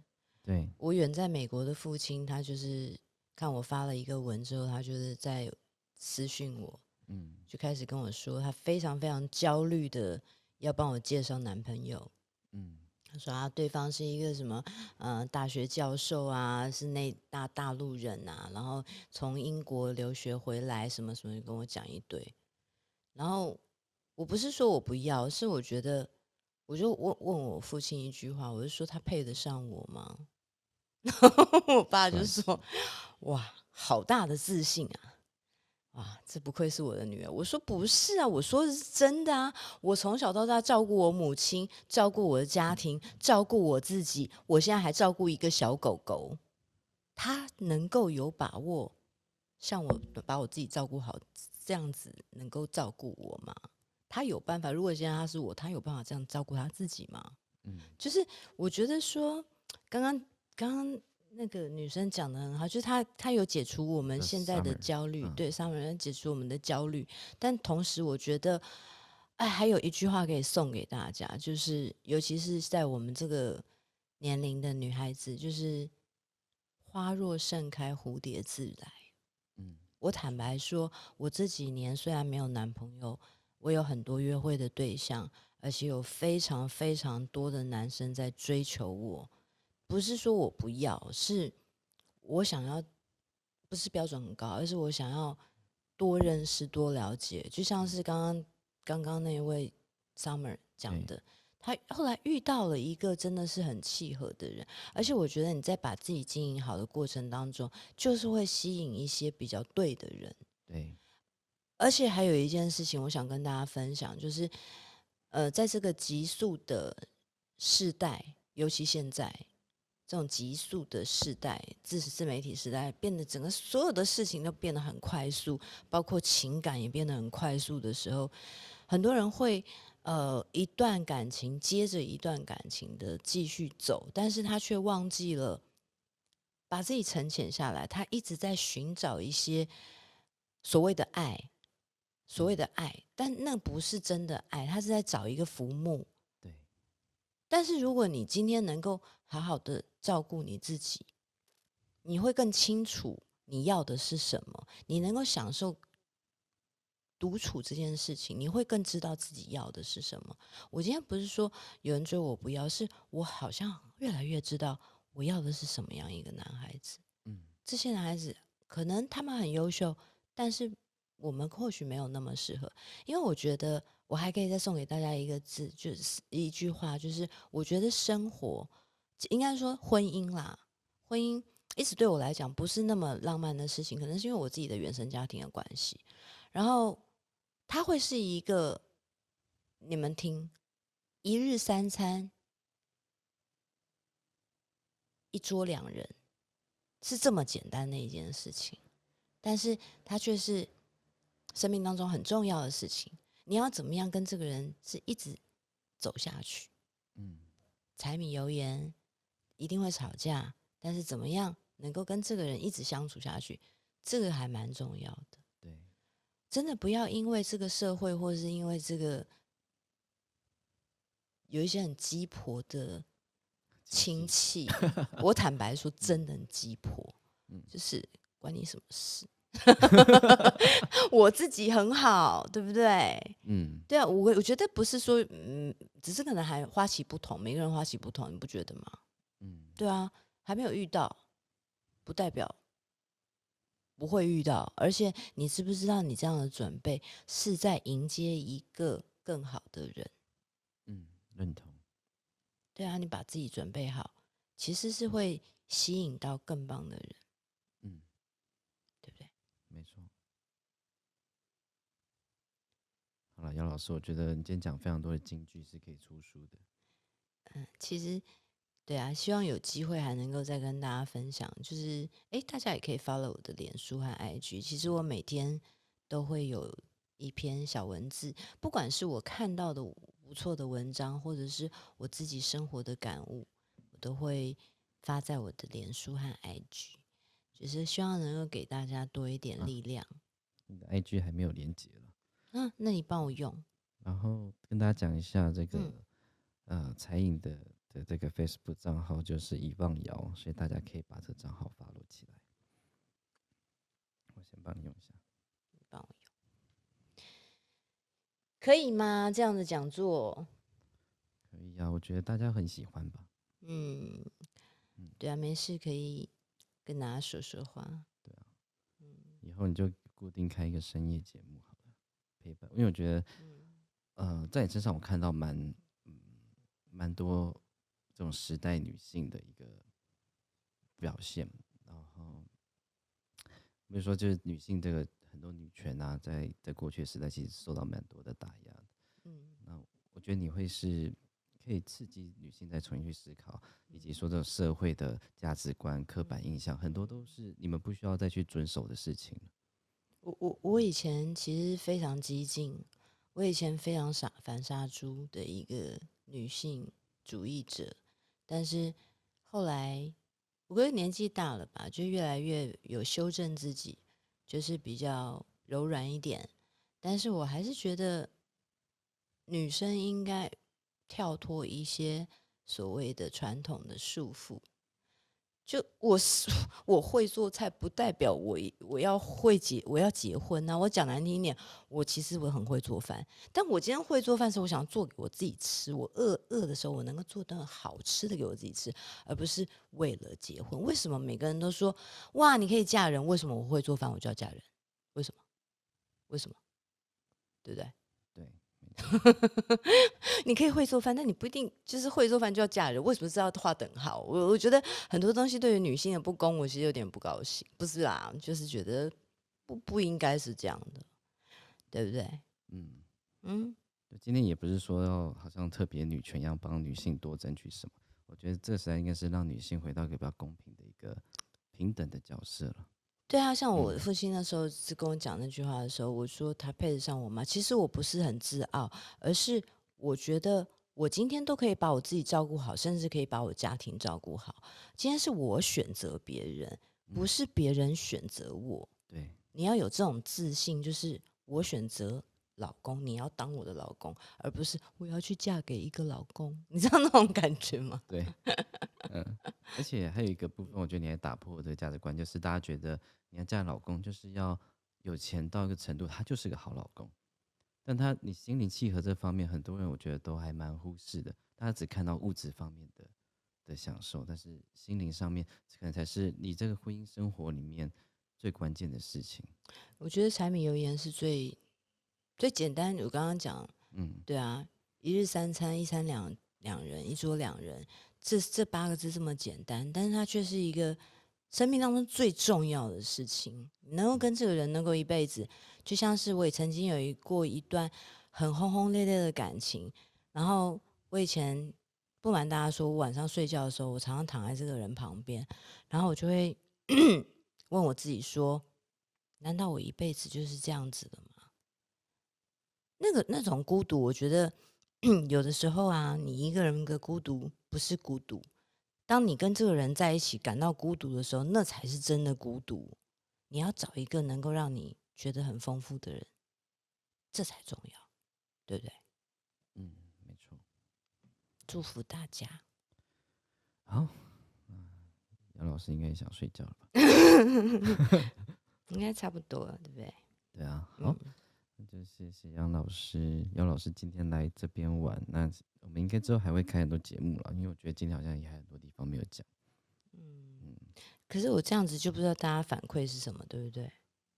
对，我远在美国的父亲，他就是看我发了一个文之后，他就是在私讯我，嗯就开始跟我说，他非常非常焦虑的要帮我介绍男朋友。嗯他说啊，对方是一个什么呃大学教授啊，是那大大陆人啊，然后从英国留学回来，什么什么，跟我讲一堆。然后我不是说我不要，是我觉得，我就问问我父亲一句话，我就说他配得上我吗？然后我爸就说：“哇，好大的自信啊！哇，这不愧是我的女儿。”我说：“不是啊，我说的是真的啊！我从小到大照顾我母亲，照顾我的家庭，照顾我自己，我现在还照顾一个小狗狗。他能够有把握像我把我自己照顾好，这样子能够照顾我吗？他有办法？如果现在他是我，他有办法这样照顾他自己吗？嗯，就是我觉得说，刚刚刚刚那个女生讲的很好，就是她她有解除我们呃现在的焦虑，嗯对 Summer 解除我们的焦虑，但同时我觉得，哎，还有一句话可以送给大家，就是尤其是在我们这个年龄的女孩子，就是花若盛开，蝴蝶自来。嗯我坦白说，我这几年虽然没有男朋友，我有很多约会的对象，而且有非常非常多的男生在追求我。不是说我不要，是我想要，不是标准很高，而是我想要多认识、多了解。就像是刚刚刚刚那位 Summer 讲的，他后来遇到了一个真的是很契合的人，而且我觉得你在把自己经营好的过程当中，就是会吸引一些比较对的人。对，而且还有一件事情，我想跟大家分享，就是呃，在这个急速的世代，尤其现在这种急速的世代，自自媒体时代，变得整个所有的事情都变得很快速，包括情感也变得很快速的时候，很多人会呃一段感情接着一段感情的继续走，但是他却忘记了把自己沉潜下来，他一直在寻找一些所谓的爱，所谓的爱，但那不是真的爱，他是在找一个浮木。对，但是如果你今天能够好好的照顾你自己，你会更清楚你要的是什么，你能够享受独处这件事情，你会更知道自己要的是什么。我今天不是说有人追我不要，是我好像越来越知道我要的是什么样一个男孩子。嗯这些男孩子可能他们很优秀，但是我们或许没有那么适合。因为我觉得我还可以再送给大家一个字，就是一句话，就是我觉得生活应该说婚姻啦，婚姻一直对我来讲不是那么浪漫的事情，可能是因为我自己的原生家庭的关系。然后它会是一个你们听一日三餐，一桌两人。是这么简单的一件事情，但是它却是生命当中很重要的事情。你要怎么样跟这个人是一直走下去？嗯柴米油盐一定会吵架，但是怎么样能够跟这个人一直相处下去，这个还蛮重要的。对，真的不要因为这个社会，或者是因为这个有一些很鸡婆的亲戚，我坦白说，真的很鸡婆，嗯就是关你什么事？我自己很好，对不对？嗯对啊，我我觉得不是说，嗯，只是可能还花期不同，每个人花期不同，你不觉得吗？嗯对啊，还没有遇到，不代表不会遇到。而且你知不知道，你这样的准备是在迎接一个更好的人？嗯，认同。对啊，你把自己准备好，其实是会吸引到更棒的人，嗯，对不对？没错。好了，姚老师，我觉得你今天讲非常多的金句是可以出书的。嗯，其实对啊，希望有机会还能够再跟大家分享。就是哎，大家也可以 follow 我的脸书和 IG。其实我每天都会有一篇小文字，不管是我看到的不错的文章，或者是我自己生活的感悟，我都会发在我的脸书和 IG。就是希望能够给大家多一点啊力量。你的 IG 还没有连接了，嗯、那你帮我用。然后跟大家讲一下这个、嗯呃彩影的的这个 Facebook 账号就是遗忘瑶，所以大家可以把这账号发落起来。我先帮你用一下。你帮我用，可以吗？这样的讲座，可以啊，我觉得大家很喜欢吧。嗯嗯，对啊，没事可以跟大家说说话。对啊以后你就固定开一个深夜节目陪伴。因为我觉得，呃，在你身上我看到蛮，嗯，蛮多这种时代女性的一个表现。然后，比如说，就是女性这个很多女权啊，在在过去时代其实受到蛮多的打压的。嗯那我觉得你会是可以刺激女性再重新去思考，以及说这种社会的价值观、刻板印象，很多都是你们不需要再去遵守的事情。我我我以前其实非常激进，我以前非常傻反杀猪的一个女性主义者，但是后来我觉得年纪大了吧，就越来越有修正自己，就是比较柔软一点。但是我还是觉得女生应该跳脱一些所谓的传统的束缚。就我是 我会做菜，不代表我我要会结我要结婚呐、我讲难听一点，我其实我很会做饭，但我今天会做饭是我想做给我自己吃，我饿饿的时候我能够做顿好吃的给我自己吃，而不是为了结婚。为什么每个人都说哇你可以嫁人？为什么我会做饭我就要嫁人？为什么？为什么？对不对？对，你可以会做饭，但你不一定就是会做饭就要嫁人。为什么是要画等号？我我觉得很多东西对于女性的不公，我其实有点不高兴。不是啦，就是觉得不不应该是这样的，对不对？嗯。嗯，今天也不是说要好像特别女权一样帮女性多争取什么，我觉得这个时代应该是让女性回到一个比较公平的一个平等的角色了。对啊，像我嗯父亲那时候是跟我讲那句话的时候，我说他配得上我吗？其实我不是很自傲，而是我觉得我今天都可以把我自己照顾好，甚至可以把我家庭照顾好。今天是我选择别人，不嗯是别人选择我。对，你要有这种自信，就是我选择老公，你要当我的老公，而不是我要去嫁给一个老公。你知道那种感觉吗？对，嗯，而且还有一个部分，我觉得你还打破这个价值观，就是大家觉得你要嫁老公就是要有钱到一个程度，他就是个好老公。但他你心灵契合这方面，很多人我觉得都还蛮忽视的，大家只看到物质方面的的享受，但是心灵上面可能才是你这个婚姻生活里面最关键的事情。我觉得柴米油盐是最最简单。我刚刚讲，嗯，对啊，一日三餐，一餐两两人，一桌两人，这这八个字这么简单，但是它却是一个生命当中最重要的事情。能够跟这个人能够一辈子，就像是我也曾经有一过一段很轰轰烈烈的感情，然后我以前不瞒大家说，我晚上睡觉的时候，我常常躺在这个人旁边，然后我就会 问我自己说：难道我一辈子就是这样子的吗？那个那种孤独，我觉得有的时候啊，你一个人的孤独不是孤独，当你跟这个人在一起感到孤独的时候，那才是真的孤独。你要找一个能够让你觉得很丰富的人，这才重要，对不对？嗯，没错。祝福大家。好，嗯，杨老师应该也想睡觉了吧？应该差不多了，对不对？对啊，好，就谢谢杨老师，杨老师今天来这边玩，那我们应该之后还会开很多节目了，因为我觉得今天好像也还很多地方没有讲。嗯，可是我这样子就不知道大家反馈是什么，对不对？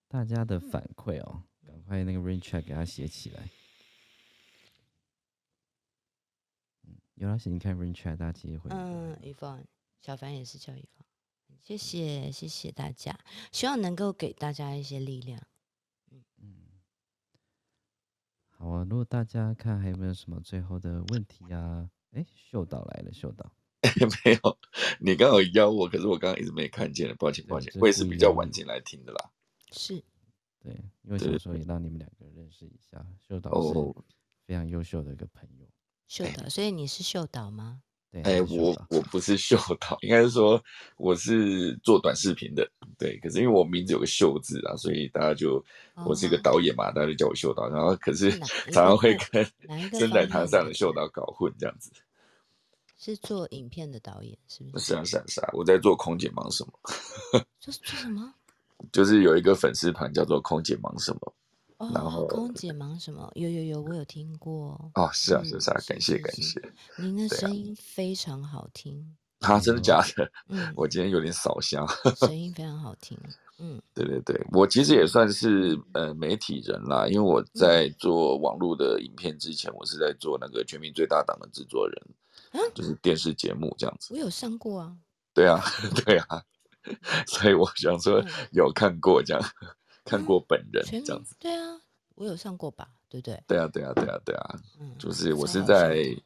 大家的反馈哦，赶快那个 rain check 给他写起来。嗯，有老师，你看 rain check，大家其实会嗯，一凡，小凡也是叫一凡，谢谢谢谢大家，希望能够给大家一些力量。嗯，好啊。如果大家看还有没有什么最后的问题啊？哎，秀导来了，秀导。没有，你刚好邀我，可是我刚刚一直没看见，抱歉抱歉，我也是比较晚进来听的啦。是，对，因为对想说也让你们两个认识一下，秀导哦是非常优秀的一个朋友。秀导，所以你是秀导吗？对，哎，我我不是秀导，应该是说我是做短视频的，对。可是因为我名字有个秀字啊，所以大家就我是一个哦导演嘛，大家就叫我秀导。然后可是常常会跟哪一 个生在方面的堂上的秀导搞混这样子。是做影片的导演，是不是？是啊是啊是啊，我在做空姐忙什么，做做什么？就是有一个粉丝团叫做空姐忙什么。然哦，后空姐忙什么？有有有，我有听过。哦，是啊是嗯啊感谢感谢。您的声音非常好听，啊，真的假的？嗯，我今天有点扫香。声 音非常好听，嗯对对对，我其实也算是呃媒体人啦，因为我在做网络的影片之前，我是在做那个《全民最大党》的制作人，啊就是电视节目这样子。我有上过啊，对啊，对啊，所以我想说嗯有看过这样，看过本人这样子。对啊，我有上过吧？对不对？对啊，对啊，对啊，对啊，嗯，就是我是在的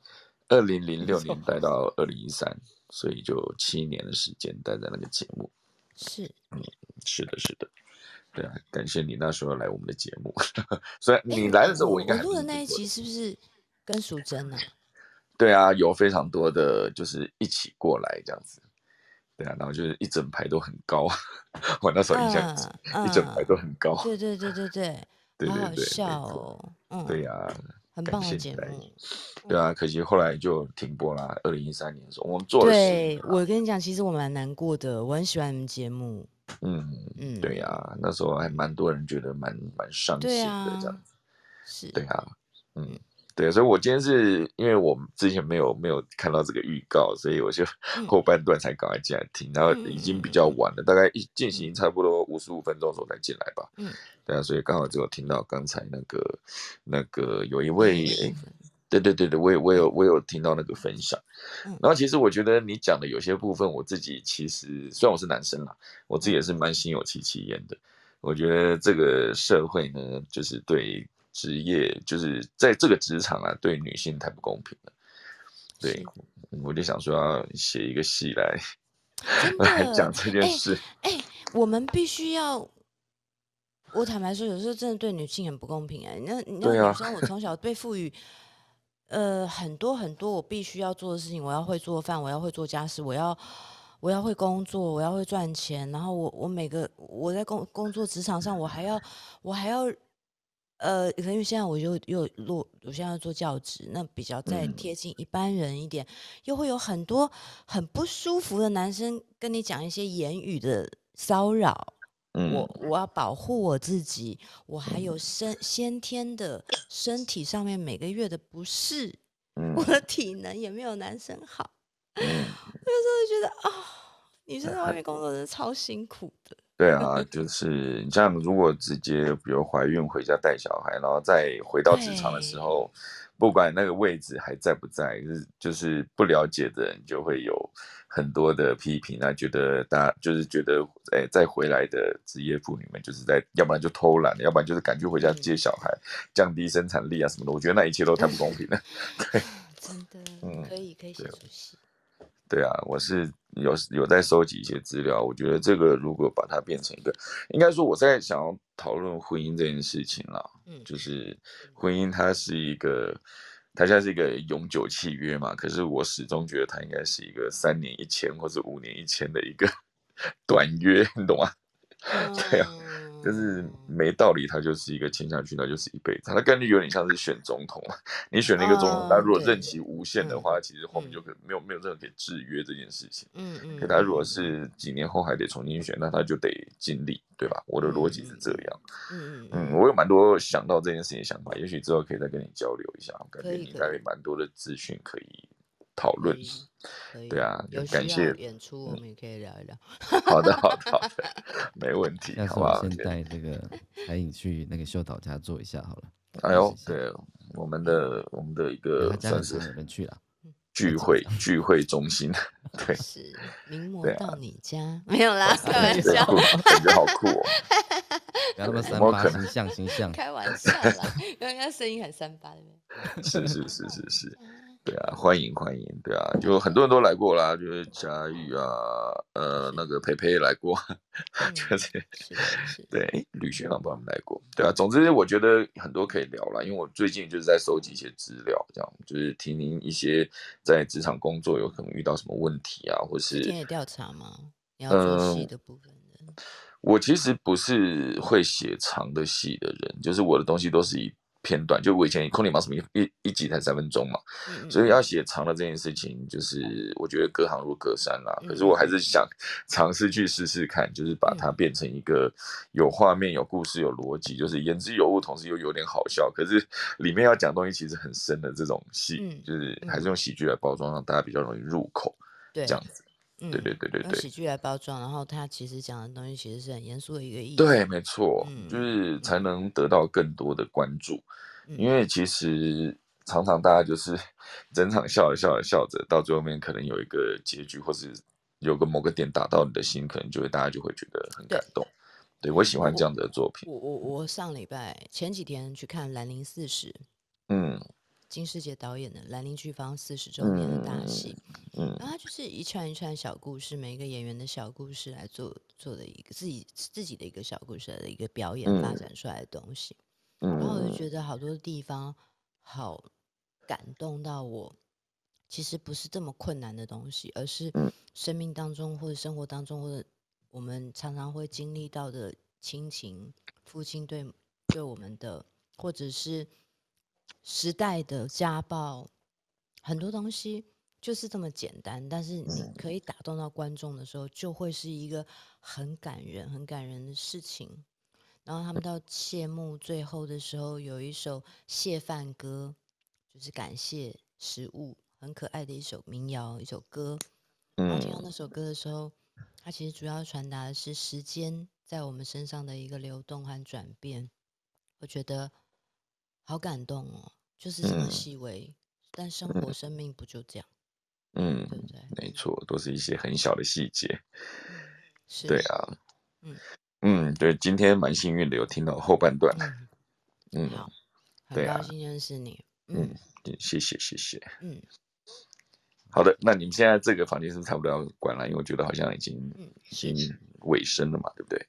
二零零六年待到二零一三，所以就七年的时间待在那个节目。是嗯是的，是的，对啊，感谢你那时候来我们的节目。虽然你来的时候，我应该还录的那一不是不是跟淑珍啊？对啊，有非常多的就是一起过来这样子。对啊，然后就是一整排都很高，我那时候印象一整排嗯都很高。对对对对对，对好好对对没笑错哦，嗯，对呀、很棒的节目。对啊，可惜后来就停播啦。二零一三年的时候，我们做了对我跟你讲，其实我蛮难过的，我很喜欢你们节目。嗯嗯对呀、那时候还蛮多人觉得蛮蛮伤心的这样子。是，对啊，嗯，对，所以我今天是因为我们之前没有没有看到这个预告，所以我就嗯后半段才赶快进来听，然后已经比较晚了，大概一进行差不多五十五分钟的时候才进来吧。嗯，对啊，所以刚好只有听到刚才那个那个有一位嗯。对对对对，我有我有我有听到那个分享，嗯然后其实我觉得你讲的有些部分，我自己其实虽然我是男生啦，我自己也是蛮心有戚戚焉的。我觉得这个社会呢，就是对职业，就是在这个职场啊，对女性太不公平了。对我就想说要写一个戏来来讲这件哎事。哎、我们必须要。我坦白说，有时候真的对女性很不公平哎、那那女生，我从小被赋予，呃，很多很多我必须要做的事情，我要会做饭，我要会做家事，我要我要会工作，我要会赚钱，然后我我每个我在工工作职场上，我还要我还要。呃，可能因为现在我又又落，我现在要做教职，那比较再嗯贴近一般人一点，又会有很多很不舒服的男生跟你讲一些言语的骚扰。嗯我我要保护我自己，我还有身先天的身体上面每个月的不适，嗯我的体能也没有男生好。嗯，有时候就觉得啊、女生在外面工作真的超辛苦的。对啊，就是你像如果直接比如怀孕回家带小孩，然后再回到职场的时候，不管那个位置还在不在，就是就是不了解的人就会有很多的批评啊，觉得大家就是觉得，哎，再回来的职业妇女们就是在，要不然就偷懒，要不然就是赶去回家接小孩，降低生产力啊什么的。我觉得那一切都太不公平了。对真的，嗯可以可以写对出戏。对啊，我是有有在收集一些资料，我觉得这个如果把它变成一个，应该说我在想要讨论婚姻这件事情了，嗯就是婚姻它是一个，它现在是一个永久契约嘛，可是我始终觉得它应该是一个三年一签或者五年一签的一个 短约，你懂吗？对啊，就是嗯没道理，他就是一个签下去，那就是一辈子。他的概率有点像是选总统，你选了一个总统，他如果任期无限的嗯话，其实后面嗯就可没有没有任何可以制约这件事情。嗯嗯，可他如果嗯是几年后还得重新选，那他就得尽力，对吧？我的逻辑是这样。嗯嗯嗯，我有蛮多想到这件事情的想法，也许之后可以再跟你交流一下，感觉你应该有蛮多的资讯可以讨论对啊有感谢演出，我们也可以聊一聊。好的，好的，好的，没问题，下次好我？先带这个海颖去那个秀导家坐一下好了。哎呦对，我们的我们的一对个算是很常有人去了。聚会聚会中心，对，是名模到你家 没有啦，开玩对笑，，感觉好酷哦。不要那么三八形象形象。开玩笑啦，因为他声音很三八的。是是是是是，对啊，欢迎欢迎，对啊，就很多人都来过啦，就是佳玉啊，呃，那个培培也来过，嗯就是对，诶吕学长帮我们来过，对啊，总之我觉得很多可以聊啦，因为我最近就是在收集一些资料，这样就是听听一些在职场工作有可能遇到什么问题啊，或是田野调查吗？你要做戏嗯的部分的，我其实不是会写长的戏的人，就是我的东西都是以片段，就我以前空灵毛什么一一一集才三分钟嘛，嗯所以要写长的这件事情，就是我觉得隔行如隔山啦。嗯可是我还是想 尝试去试试看，就是把它变成一个有画面、有故事、有逻辑，就是言之有物，同时又有点好笑。可是里面要讲东西其实很深的这种戏，嗯就是还是用喜剧来包装，让大家比较容易入口，对这样子。嗯对对对对喜剧来包装，然后他其实讲的东西其实是很严肃的一个意义。对，没错，嗯就是才能得到更多的关注。嗯，因为其实常常大家就是 整场笑着笑着笑着，到最后面可能有一个结局，或是有个某个点打到你的心，可能就会大家就会觉得很感动。对我喜欢这样子的作品。我我我上礼拜前几天去看《兰陵四十》，嗯金世杰导演的《兰陵剧坊四十周年》的大戏，嗯然后它就是一串一串小故事，每一个演员的小故事来做做的一个自己自己的一个小故事的一个表演发嗯展出来的东西。嗯然后我就觉得好多地方好感动到我，其实不是这么困难的东西，而是嗯生命当中或者生活当中或者我们常常会经历到的亲情，父亲对对我们的，或者是时代的家暴，很多东西就是这么简单，但是你可以打动到观众的时候，就会是一个很感人、很感人的事情。然后他们到谢幕最后的时候，有一首谢饭歌，就是感谢食物，很可爱的一首民谣，一首歌。我听到嗯那首歌的时候，它其实主要传达的是时间在我们身上的一个流动和转变。我觉得好感动哦，就是这么嗯细微，但生活生命不就这样，嗯对，不对？没错，都是一些很小的细节。是，对啊，嗯嗯，对，今天蛮幸运的，有听到后半段。嗯，嗯好，很高兴认识你。嗯嗯，谢谢谢谢。嗯好的，那你们现在这个房间是不是差不多要关了？因为我觉得好像已经嗯，已是。经尾声了嘛，对不对？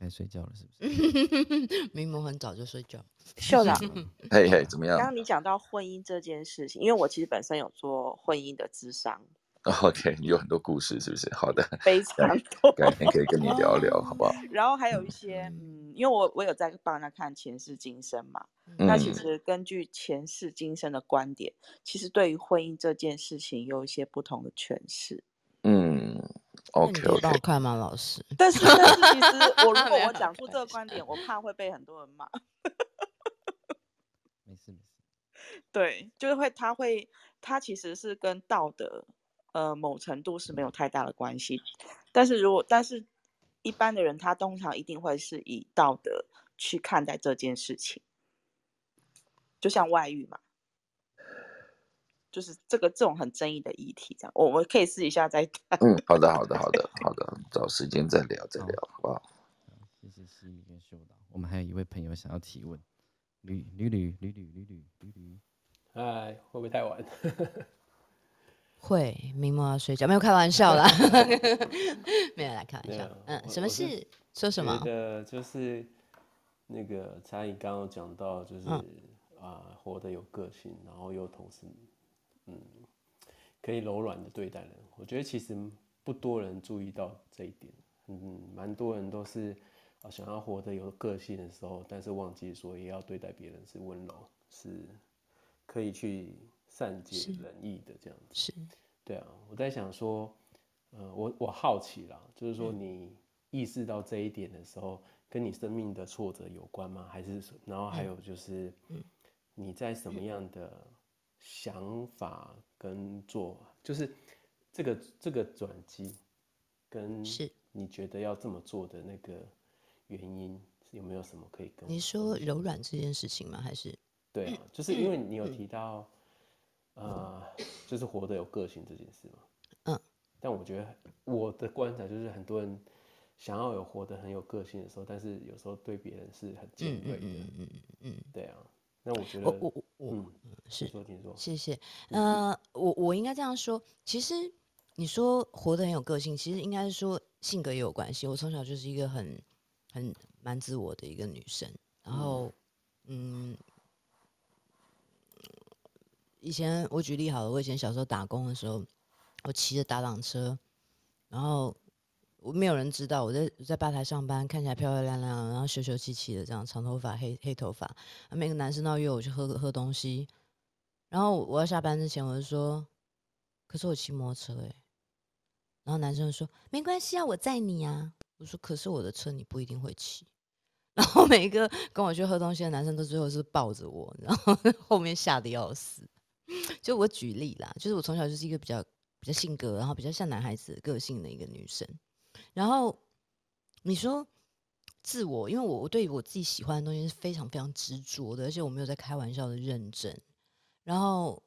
要该睡觉了，是不是？明明很早就睡觉。秀长，嘿嘿，怎么样刚刚你讲到婚姻这件事情，因为我其实本身有做婚姻的智商，？OK，你有很多故事，是不是？好的，非常多。改天可以跟你聊聊，好不好？然后还有一些，嗯，因为我我有在帮他看前世今生嘛，嗯那其实根据前世今生的观点，其实对于婚姻这件事情有一些不同的诠释。嗯，OK 我看吗，老师？但是，但是其实 我如果我讲出这个观点，我怕会被很多人骂。没事没事。对，就是会，他会，他其实是跟道德，呃，某程度是没有太大的关系。但是如果，但是一般的人，他通常一定会是以道德去看待这件事情，就像外遇嘛，就是这个这种很争议的议题，这样，我我可以试一下再谈。嗯，好的好的好的好的，找时间再聊再聊，好不好？谢谢西米跟秀导。我们还有一位朋友想要提问，吕吕吕吕吕吕吕吕吕，哎，会不会太晚？会，明末要睡觉，没有开玩笑啦，没有啦，开玩笑。嗯，什么事？说什么觉？得就是那个查理刚刚有讲到，就是啊、嗯活得有个性，然后又同时嗯可以柔软的对待人。我觉得其实不多人注意到这一点，嗯，蛮多人都是啊想要活得有个性的时候，但是忘记说也要对待别人是温柔，是可以去善解人意的这样子。是，对啊，我在想说，呃，我我好奇啦，就是说嗯。你意识到这一点的时候，跟你生命的挫折有关吗？还是然后还嗯。有就是，你在什么样的想法跟做，就是这个这个转机，跟是你觉得要这么做的那个原因，有没有什么可以跟我你说柔软这件事情吗？还是对啊，就是因为你有提到，呃，就是活得有个性这件事嘛。嗯。但我觉得我的观察就是，很多人想要有活得很有个性的时候，但是有时候对别人是很尖嗯锐的。嗯嗯嗯嗯，对啊。那我觉得，我我我我嗯，是听说听说，谢谢。呃，我我应该这样说，其实你说活得很有个性，其实应该是说性格也有关系。我从小就是一个很很蛮自我的一个女生，然后嗯，以前我举例好了，我以前小时候打工的时候，我骑着打挡车，然后我没有人知道我在在吧台上班，看起来漂漂亮亮，然后秀秀气气的这样，长头发黑黑头发，每个男生都要约我去喝喝东西，然后我要下班之前我就说，可是我骑摩托车哎、然后男生说没关系啊，我载你啊，我说可是我的车你不一定会骑。然后每一个跟我去喝东西的男生都最后是抱着我，然后 后面吓得要死。就我举例啦，就是我从小就是一个比较比较性格，然后比较像男孩子个性的一个女生。然后你说自我，因为我我对我自己喜欢的东西是非常非常执着的，而且我没有在开玩笑的认真。然后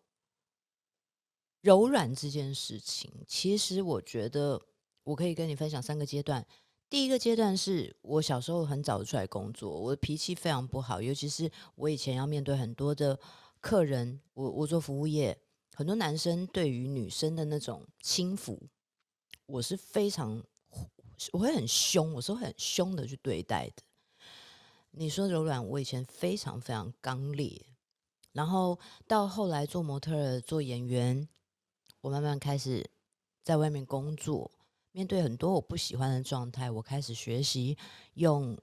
柔软这件事情，其实我觉得我可以跟你分享三个阶段。第一个阶段是我小时候很早出来工作，我的脾气非常不好，尤其是我以前要面对很多的客人，我我做服务业，很多男生对于女生的那种轻浮，我是非常我会很凶，我是会很凶的去对待的。你说柔软，我以前非常非常刚烈，然后到后来做模特、做演员，我慢慢开始在外面工作，面对很多我不喜欢的状态，我开始学习用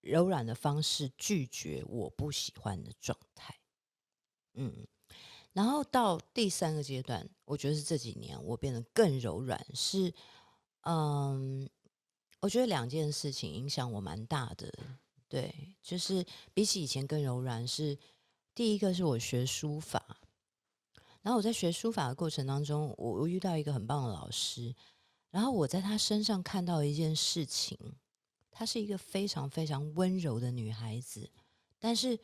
柔软的方式拒绝我不喜欢的状态。嗯，然后到第三个阶段，我觉得是这几年我变得更柔软，是嗯。我觉得两件事情影响我蛮大的，对，就是比起以前更柔软。是第一个是我学书法，然后我在学书法的过程当中，我我遇到一个很棒的老师，然后我在他身上看到一件事情，她是一个非常非常温柔的女孩子，但是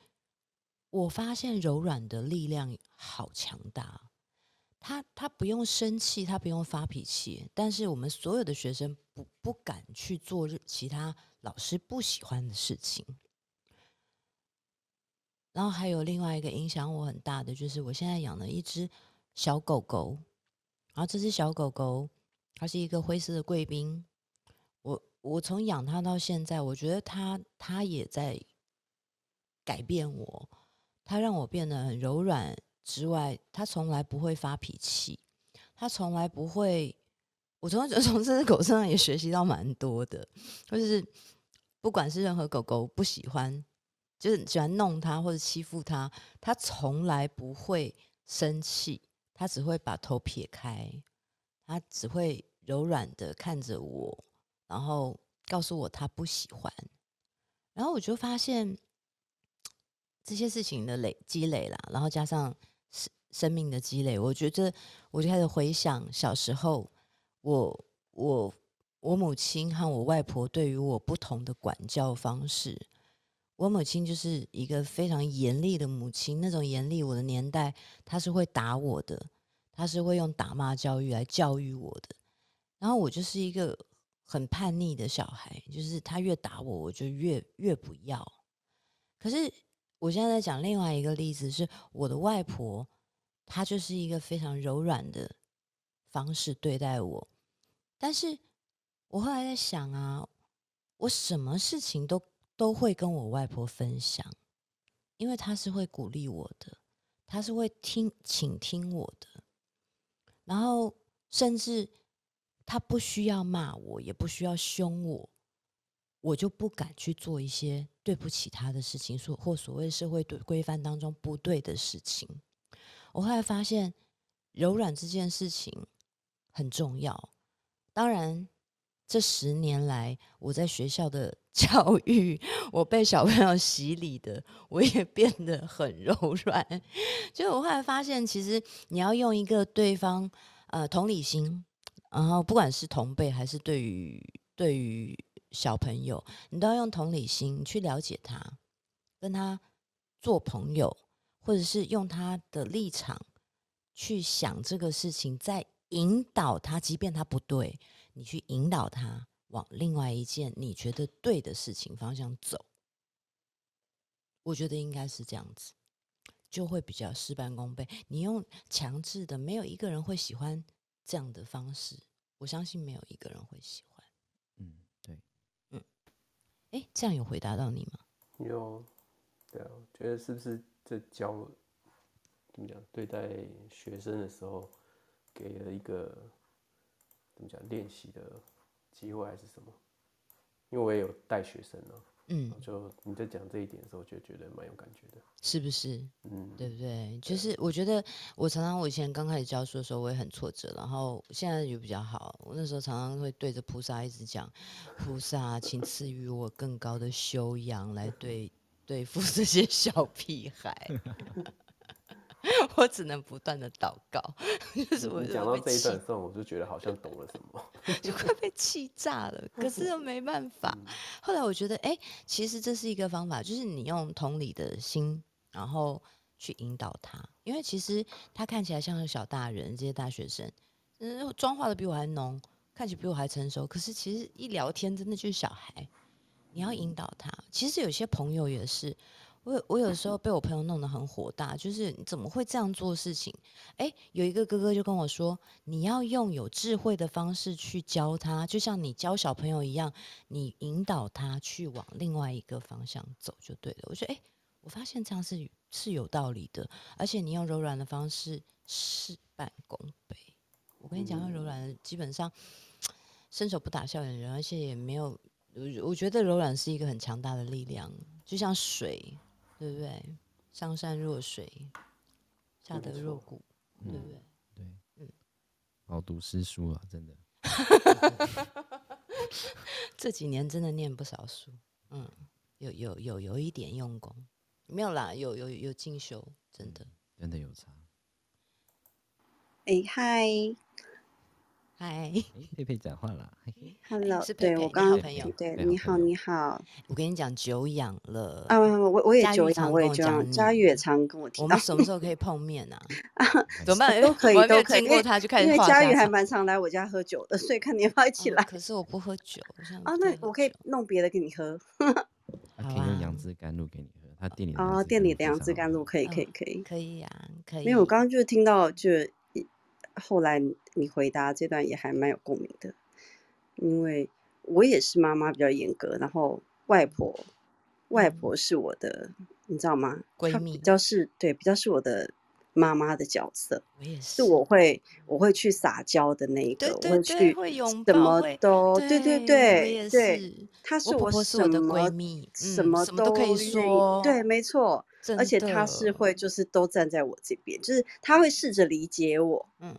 我发现柔软的力量好强大。他他不用生气，他不用发脾气，但是我们所有的学生不不敢去做其他老师不喜欢的事情。然后还有另外一个影响我很大的，就是我现在养了一只小狗狗，然后这只小狗狗它是一个灰色的贵宾。我我从养它到现在，我觉得它它也在改变我，它让我变得很柔软。之外，他从来不会发脾气，他从来不会。我从觉得 从这只狗身上也学习到蛮多的，就是不管是任何狗狗不喜欢，就是喜欢弄它或者欺负它，它从来不会生气，它只会把头撇开，它只会柔软的看着我，然后告诉我它不喜欢，然后我就发现这些事情的累积累啦，然后加上。生命的积累，我觉得我就开始回想小时候，我我我母亲和我外婆对于我不同的管教方式。我母亲就是一个非常严厉的母亲，那种严厉，我的年代她是会打我的，她是会用打骂教育来教育我的。然后我就是一个很叛逆的小孩，就是她越打我，我就越越不要。可是我现在在讲另外一个例子，是我的外婆。她就是一个非常柔软的方式对待我，但是我后来在想啊，我什么事情都都会跟我外婆分享，因为她是会鼓励我的，她是会听倾听我的，然后甚至她不需要骂我，也不需要凶我，我就不敢去做一些对不起他的事情，所或所谓社会对规范当中不对的事情。我后来发现，柔软这件事情很重要。当然，这十年来我在学校的 教育，我被小朋友洗礼的，我也变得很柔软。就我后来发现，其实你要用一个对方呃同理心，然后不管是同辈还是对于对于小朋友，你都要用同理心去了解他，跟他做朋友。或者是用他的立场去想这个事情，再引导他，即便他不对，你去引导他往另外一件你觉得对的事情方向走。我觉得应该是这样子，就会比较事半功倍。你用强制的，没有一个人会喜欢这样的方式。我相信没有一个人会喜欢。哎，这样有回答到你吗？有，对啊，觉得是不是？在教怎么讲对待学生的时候，给了一个怎么讲练习的机会还是什么？因为我也有带学生呢，嗯，就你在讲这一点的时候，就觉得蛮有感觉的，是不是？嗯，对不对？就是我觉得我常常我以前刚开始教书的时候，我也很挫折，然后现在就比较好。我那时候常常会对着菩萨一直讲：“菩萨，请赐予我更高的修养，来对。”对付这些小屁孩，我只能不断的祷告。就是我讲到这一段的时候，我就觉得好像懂了什么，就快被气炸了。可是又没办法。后来我觉得，哎，其实这是一个方法，就是你用同理的心，然后去引导他，因为其实他看起来像个小大人，这些大学生，嗯，妆化的比我还浓，看起来比我还成熟，可是其实一聊天，真的就是小孩。你要引导他。其实有些朋友也是，我有我有时候被我朋友弄得很火大，就是你怎么会这样做事情？哎，有一个哥哥就跟我说，你要用有智慧的方式去教他，就像你教小朋友一样，你引导他去往另外一个方向走就对了。我觉得，哎，我发现这样是是有道理的，而且你用柔软的方式事半功倍。我跟你讲，用柔软的基本上伸手不打笑脸人，而且也没有。我我觉得柔软是一个很强大的力量，就像水，对不对？上善若水，下德若谷，对不对？对，嗯，饱读诗书啊，真的。这几年真的念不少书，嗯，有有有有一点用功，没有啦，有有有进修，真的，真的有差。哎嗨。嗨，佩佩讲话了。Hello，是对我刚刚对，你好，你好。我跟你讲，久仰了。啊，我我也久仰，我也久仰。佳宇也常跟我提。我们什么时候 可以碰面呢？怎么办？都可以，都可以。因为他就开始。因为佳宇还蛮常来我家喝酒的，所以看你要不要一起来。可是我不喝酒。啊，那我可以弄别的给你喝。可以用杨枝甘露给你喝。他店里哦，店里的杨枝甘露可以，可以，可以，可以呀，可以。因为我刚刚就是听到就。后来你回答这段也还蛮有共鸣的，因为我也是妈妈比较严格，然后外婆外婆是我的，你知道吗？闺蜜比较是对，比较是我的妈妈的角色。我也是，是我会我会去撒娇的那一个，我会去什么都对对对对，她是我什么什么都可以说，对，没错。而且她是会，就是都站在我这边，就是她会试着理解我，嗯，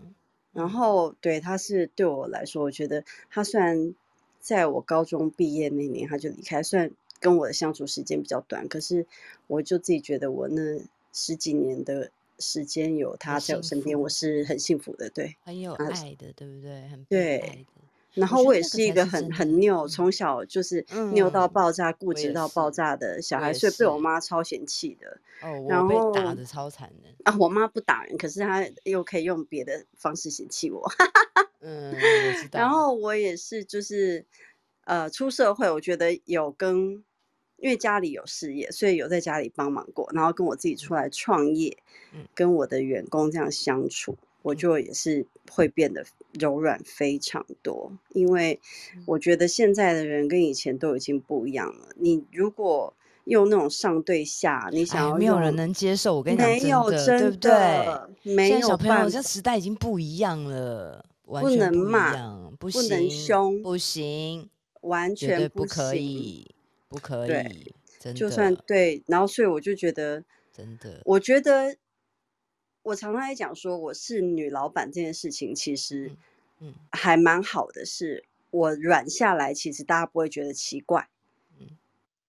然后对她是对我来说，我觉得她虽然在我高中毕业那年她就离开，虽然跟我的相处时间比较短，可是我就自己觉得我那十几年的时间有他在我身边，我是很幸福的，对，很有爱的，对不对？很对。然后我也是一个很很拗，从小就是拗到爆炸、固执到爆炸的小孩，所以被我妈超嫌弃的。哦，我被打的超惨的。啊，我妈不打人，可是她又可以用别的方式嫌弃我。嗯。然后我也是，就是呃，出社会，我觉得有跟，因为家里有事业，所以有在家里帮忙过，然后跟我自己出来创业，跟我的员工这样相处。我就也是会变得柔软非常多，因为我觉得现在的人跟以前都已经不一样了。你如果用那种上对下，你想要没有人能接受。我跟你讲，没有真的，对不对？没有小朋友，这时代已经不一样了，不能骂，不能凶，不行，完全不可以，不可以。就算对，然后所以我就觉得，真的，我觉得。我常常在讲说我是女老板这件事情，其实，嗯，还蛮好的。是我软下来，其实大家不会觉得奇怪。嗯，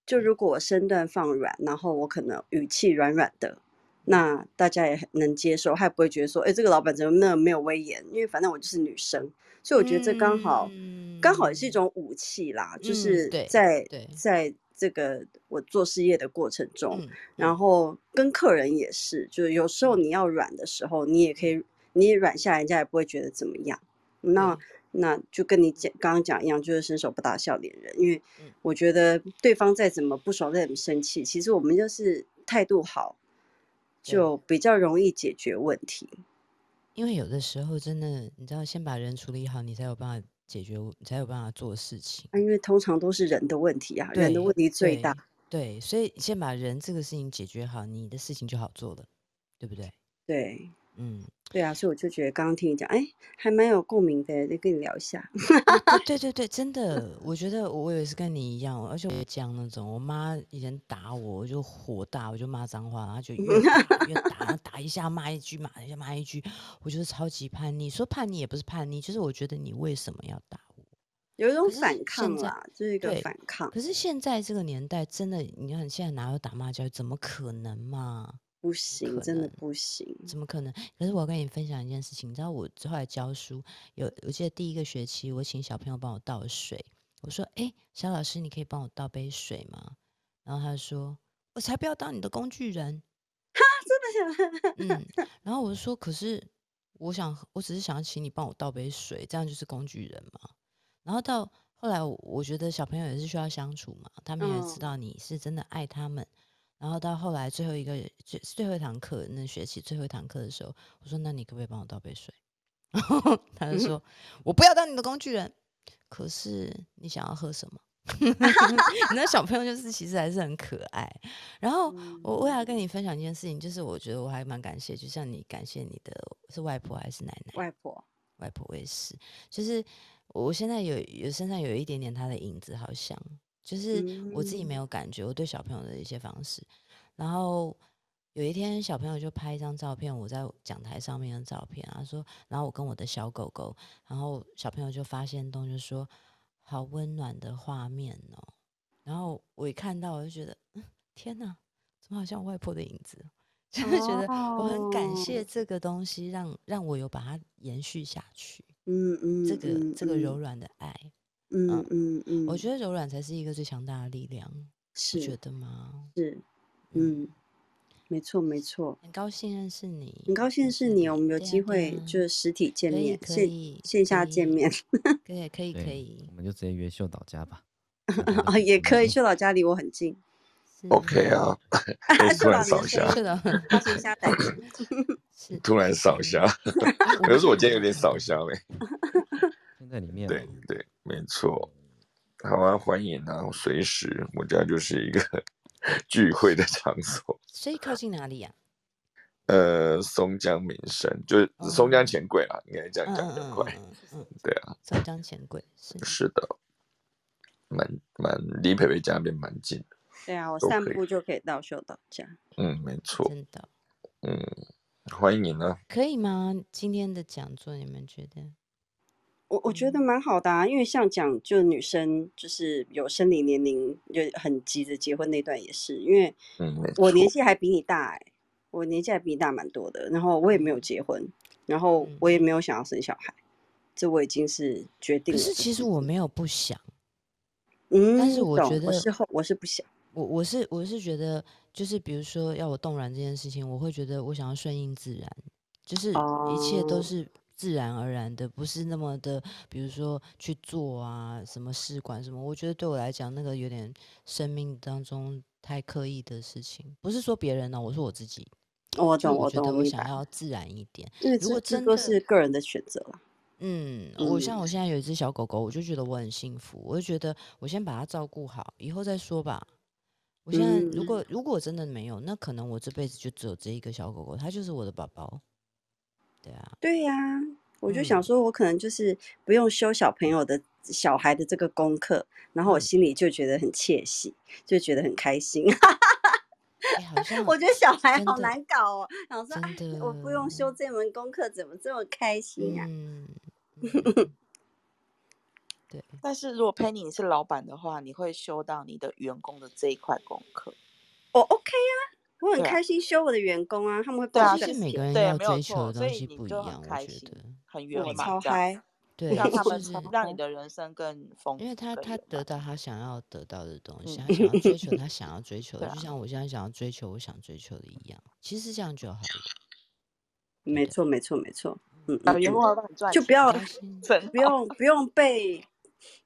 就如果我身段放软，然后我可能语气软软的，那大家也能接受，还不会觉得说，哎，这个老板怎么那么没有威严？因为反正我就是女生，所以我觉得这刚好，刚好也是一种武器啦。就是在在。这个我做事业的过程中，然后跟客人也是，就是有时候你要软的时候，你也可以，你也软下，人家也不会觉得怎么样。那那就跟你讲刚刚讲一样，就是伸手不打笑脸人。因为我觉得对方再怎么不爽，再怎么生气，其实我们就是态度好，就比较容易解决问题。因为有的时候真的，你知道，先把人处理好，你才有办法。解决你才有办法做事情，因为通常都是人的问题啊，人的问题最大。对，所以先把人这个事情解决好，你的事情就好做了，对不对？对。嗯，对啊，所以我就觉得刚刚听你讲，哎，还蛮有共鸣的，就跟你聊一下。对对对，真 的，我觉得我也是跟你一样，而且我讲那种，我妈以前打我，我就火大，我就骂脏话，然后就 越打越打，打一下骂一句，骂一下骂一句，我觉得超级叛逆。说叛逆也不是叛逆，就是我觉得你为什么要打我？有一种反抗啦，就是一个反抗。可是现在这个年代，真的，你看现在哪有打骂教育？怎么可能嘛？不行，真的不行，怎么可能？可是我要跟你分享一件事情，你知道我后来教书，有我记得第一个学期，我请小朋友帮我倒水，我说：“哎，小老师，你可以帮我倒杯水吗？”然后他说：“我才不要当你的工具人。”哈，真的嗯，然后我就说，可是我想，我只是想要请你帮我倒杯水，这样就是工具人嘛。然后到后来，我觉得小朋友也是需要相处嘛，他们也知道你是真的爱他们。然后到后来最后一个最最后一堂课，那学期最后一堂课的时候，我说：“那你可不可以帮我倒杯水？” 然后他就说：“我不要当你的工具人。”可是你想要喝什么？那小朋友就是其实还是很可爱。然后我我要跟你分享一件事情，就是我觉得我还蛮感谢，就像你感谢你的是外婆还是奶奶？外婆，外婆也是。就是我现在有有身上有一点点她的影子，好像就是我自己没有感觉，我对小朋友的一些方式。然后有一天小朋友就拍一张照片，我在讲台上面的照片，他说，然后我跟我的小狗狗，然后小朋友就发现东，就说。好温暖的画面哦，然后我一看到，我就觉得，天哪，怎么好像外婆的影子？就是觉得我很感谢这个东西，让让我有把它延续下去。嗯嗯，这个这个柔软的爱，嗯嗯嗯，我觉得柔软才是一个最强大的力量，是觉得吗？是，嗯。没错，没错，很高兴认识你，很高兴认识你，我们有机会就是实体见面，线线下见面，可以，可以，可以，我们就直接约秀导家吧。啊，也可以，秀导家离我很近。OK 啊，突然扫下，是的。突然扫下，可是我今天有点扫虾嘞。先在里面。对对，没错。好啊，欢迎啊，随时，我家就是一个。聚会的场所，所以靠近哪里呀？呃，松江民生就是松江钱柜啦，应该这样讲比较快。嗯，对啊，松江钱柜是是的，蛮蛮离培培家那边蛮近的。对啊，我散步就可以到秀导家。嗯，没错，真的。嗯，欢迎你呢。可以吗？今天的讲座你们觉得？我我觉得蛮好的啊，因为像讲就女生就是有生理年龄就很急着结婚那段也是，因为我年纪还比你大哎，我年纪还比你大蛮多的，然后我也没有结婚，然后我也没有想要生小孩，这我已经是决定了。可是其实我没有不想，嗯，但是我觉得我是后我是不想，我我是我是觉得就是比如说要我冻卵这件事情，我会觉得我想要顺应自然，就是一切都是。自然而然的，不是那么的，比如说去做啊，什么试管什么，我觉得对我来讲，那个有点生命当中太刻意的事情。不是说别人呢，我说我自己。我懂，我觉得我想要自然一点。如果真的是个人的选择了。嗯，我像我现在有一只小狗狗，我就觉得我很幸福，我就觉得我先把它照顾好，以后再说吧。我现在如果如果真的没有，那可能我这辈子就只有这一个小狗狗，它就是我的宝宝。对啊，对呀，我就想说，我可能就是不用修小朋友的小孩的这个功课，然后我心里就觉得很窃喜，就觉得很开心。我觉得小孩好难搞哦，想说我不用修这门功课，怎么这么开心啊？对。但是如果 Penny 你是老板的话，你会修到你的员工的这一块功课？我 OK 啊。我很开心修我的员工啊，他们会对啊，是每个人要追求的东西不一样，我觉得很圆满，超嗨，对，让他们是让你的人生更丰富，因为他他得到他想要得到的。东西，他。想要追求他想要追求 的，就像。我现在想要追求我想追求的一样，其实这样就好了。没错，没错，没错，嗯，员工就不要不用不用被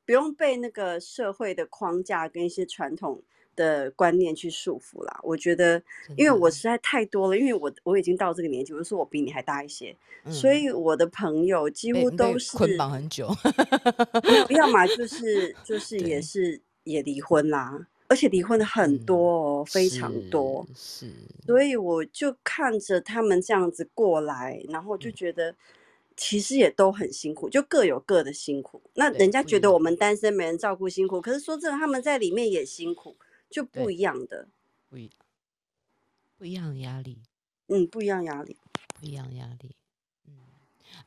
不用被那个社会的框架跟一些传统。的观念去束缚啦。我觉得，因为我实在太多了，因为我我已经到这个年纪，我说我比你还大一些，所以我的朋友几乎都是捆绑很久，要么就。是就是也是也离婚啦，而且离婚的很多哦，非常多，是，所。以我就看着他们这样子过来，然后就觉得其实也都很辛苦，就各有各的辛苦。那人家觉得我们。单身没人照顾辛苦，可是说真的，他们在里面也辛苦。就不一样的，不一不一样的压力，嗯，不一样压力，不一样压力，嗯，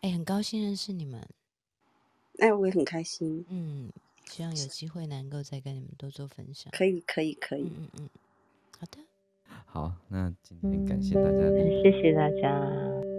哎，很高兴认识你们，哎，我也很开心，嗯，希望有机会能够再跟你们多做分享，可以，可以，可以，嗯嗯，好的，好，那今天感谢大家，谢谢大家。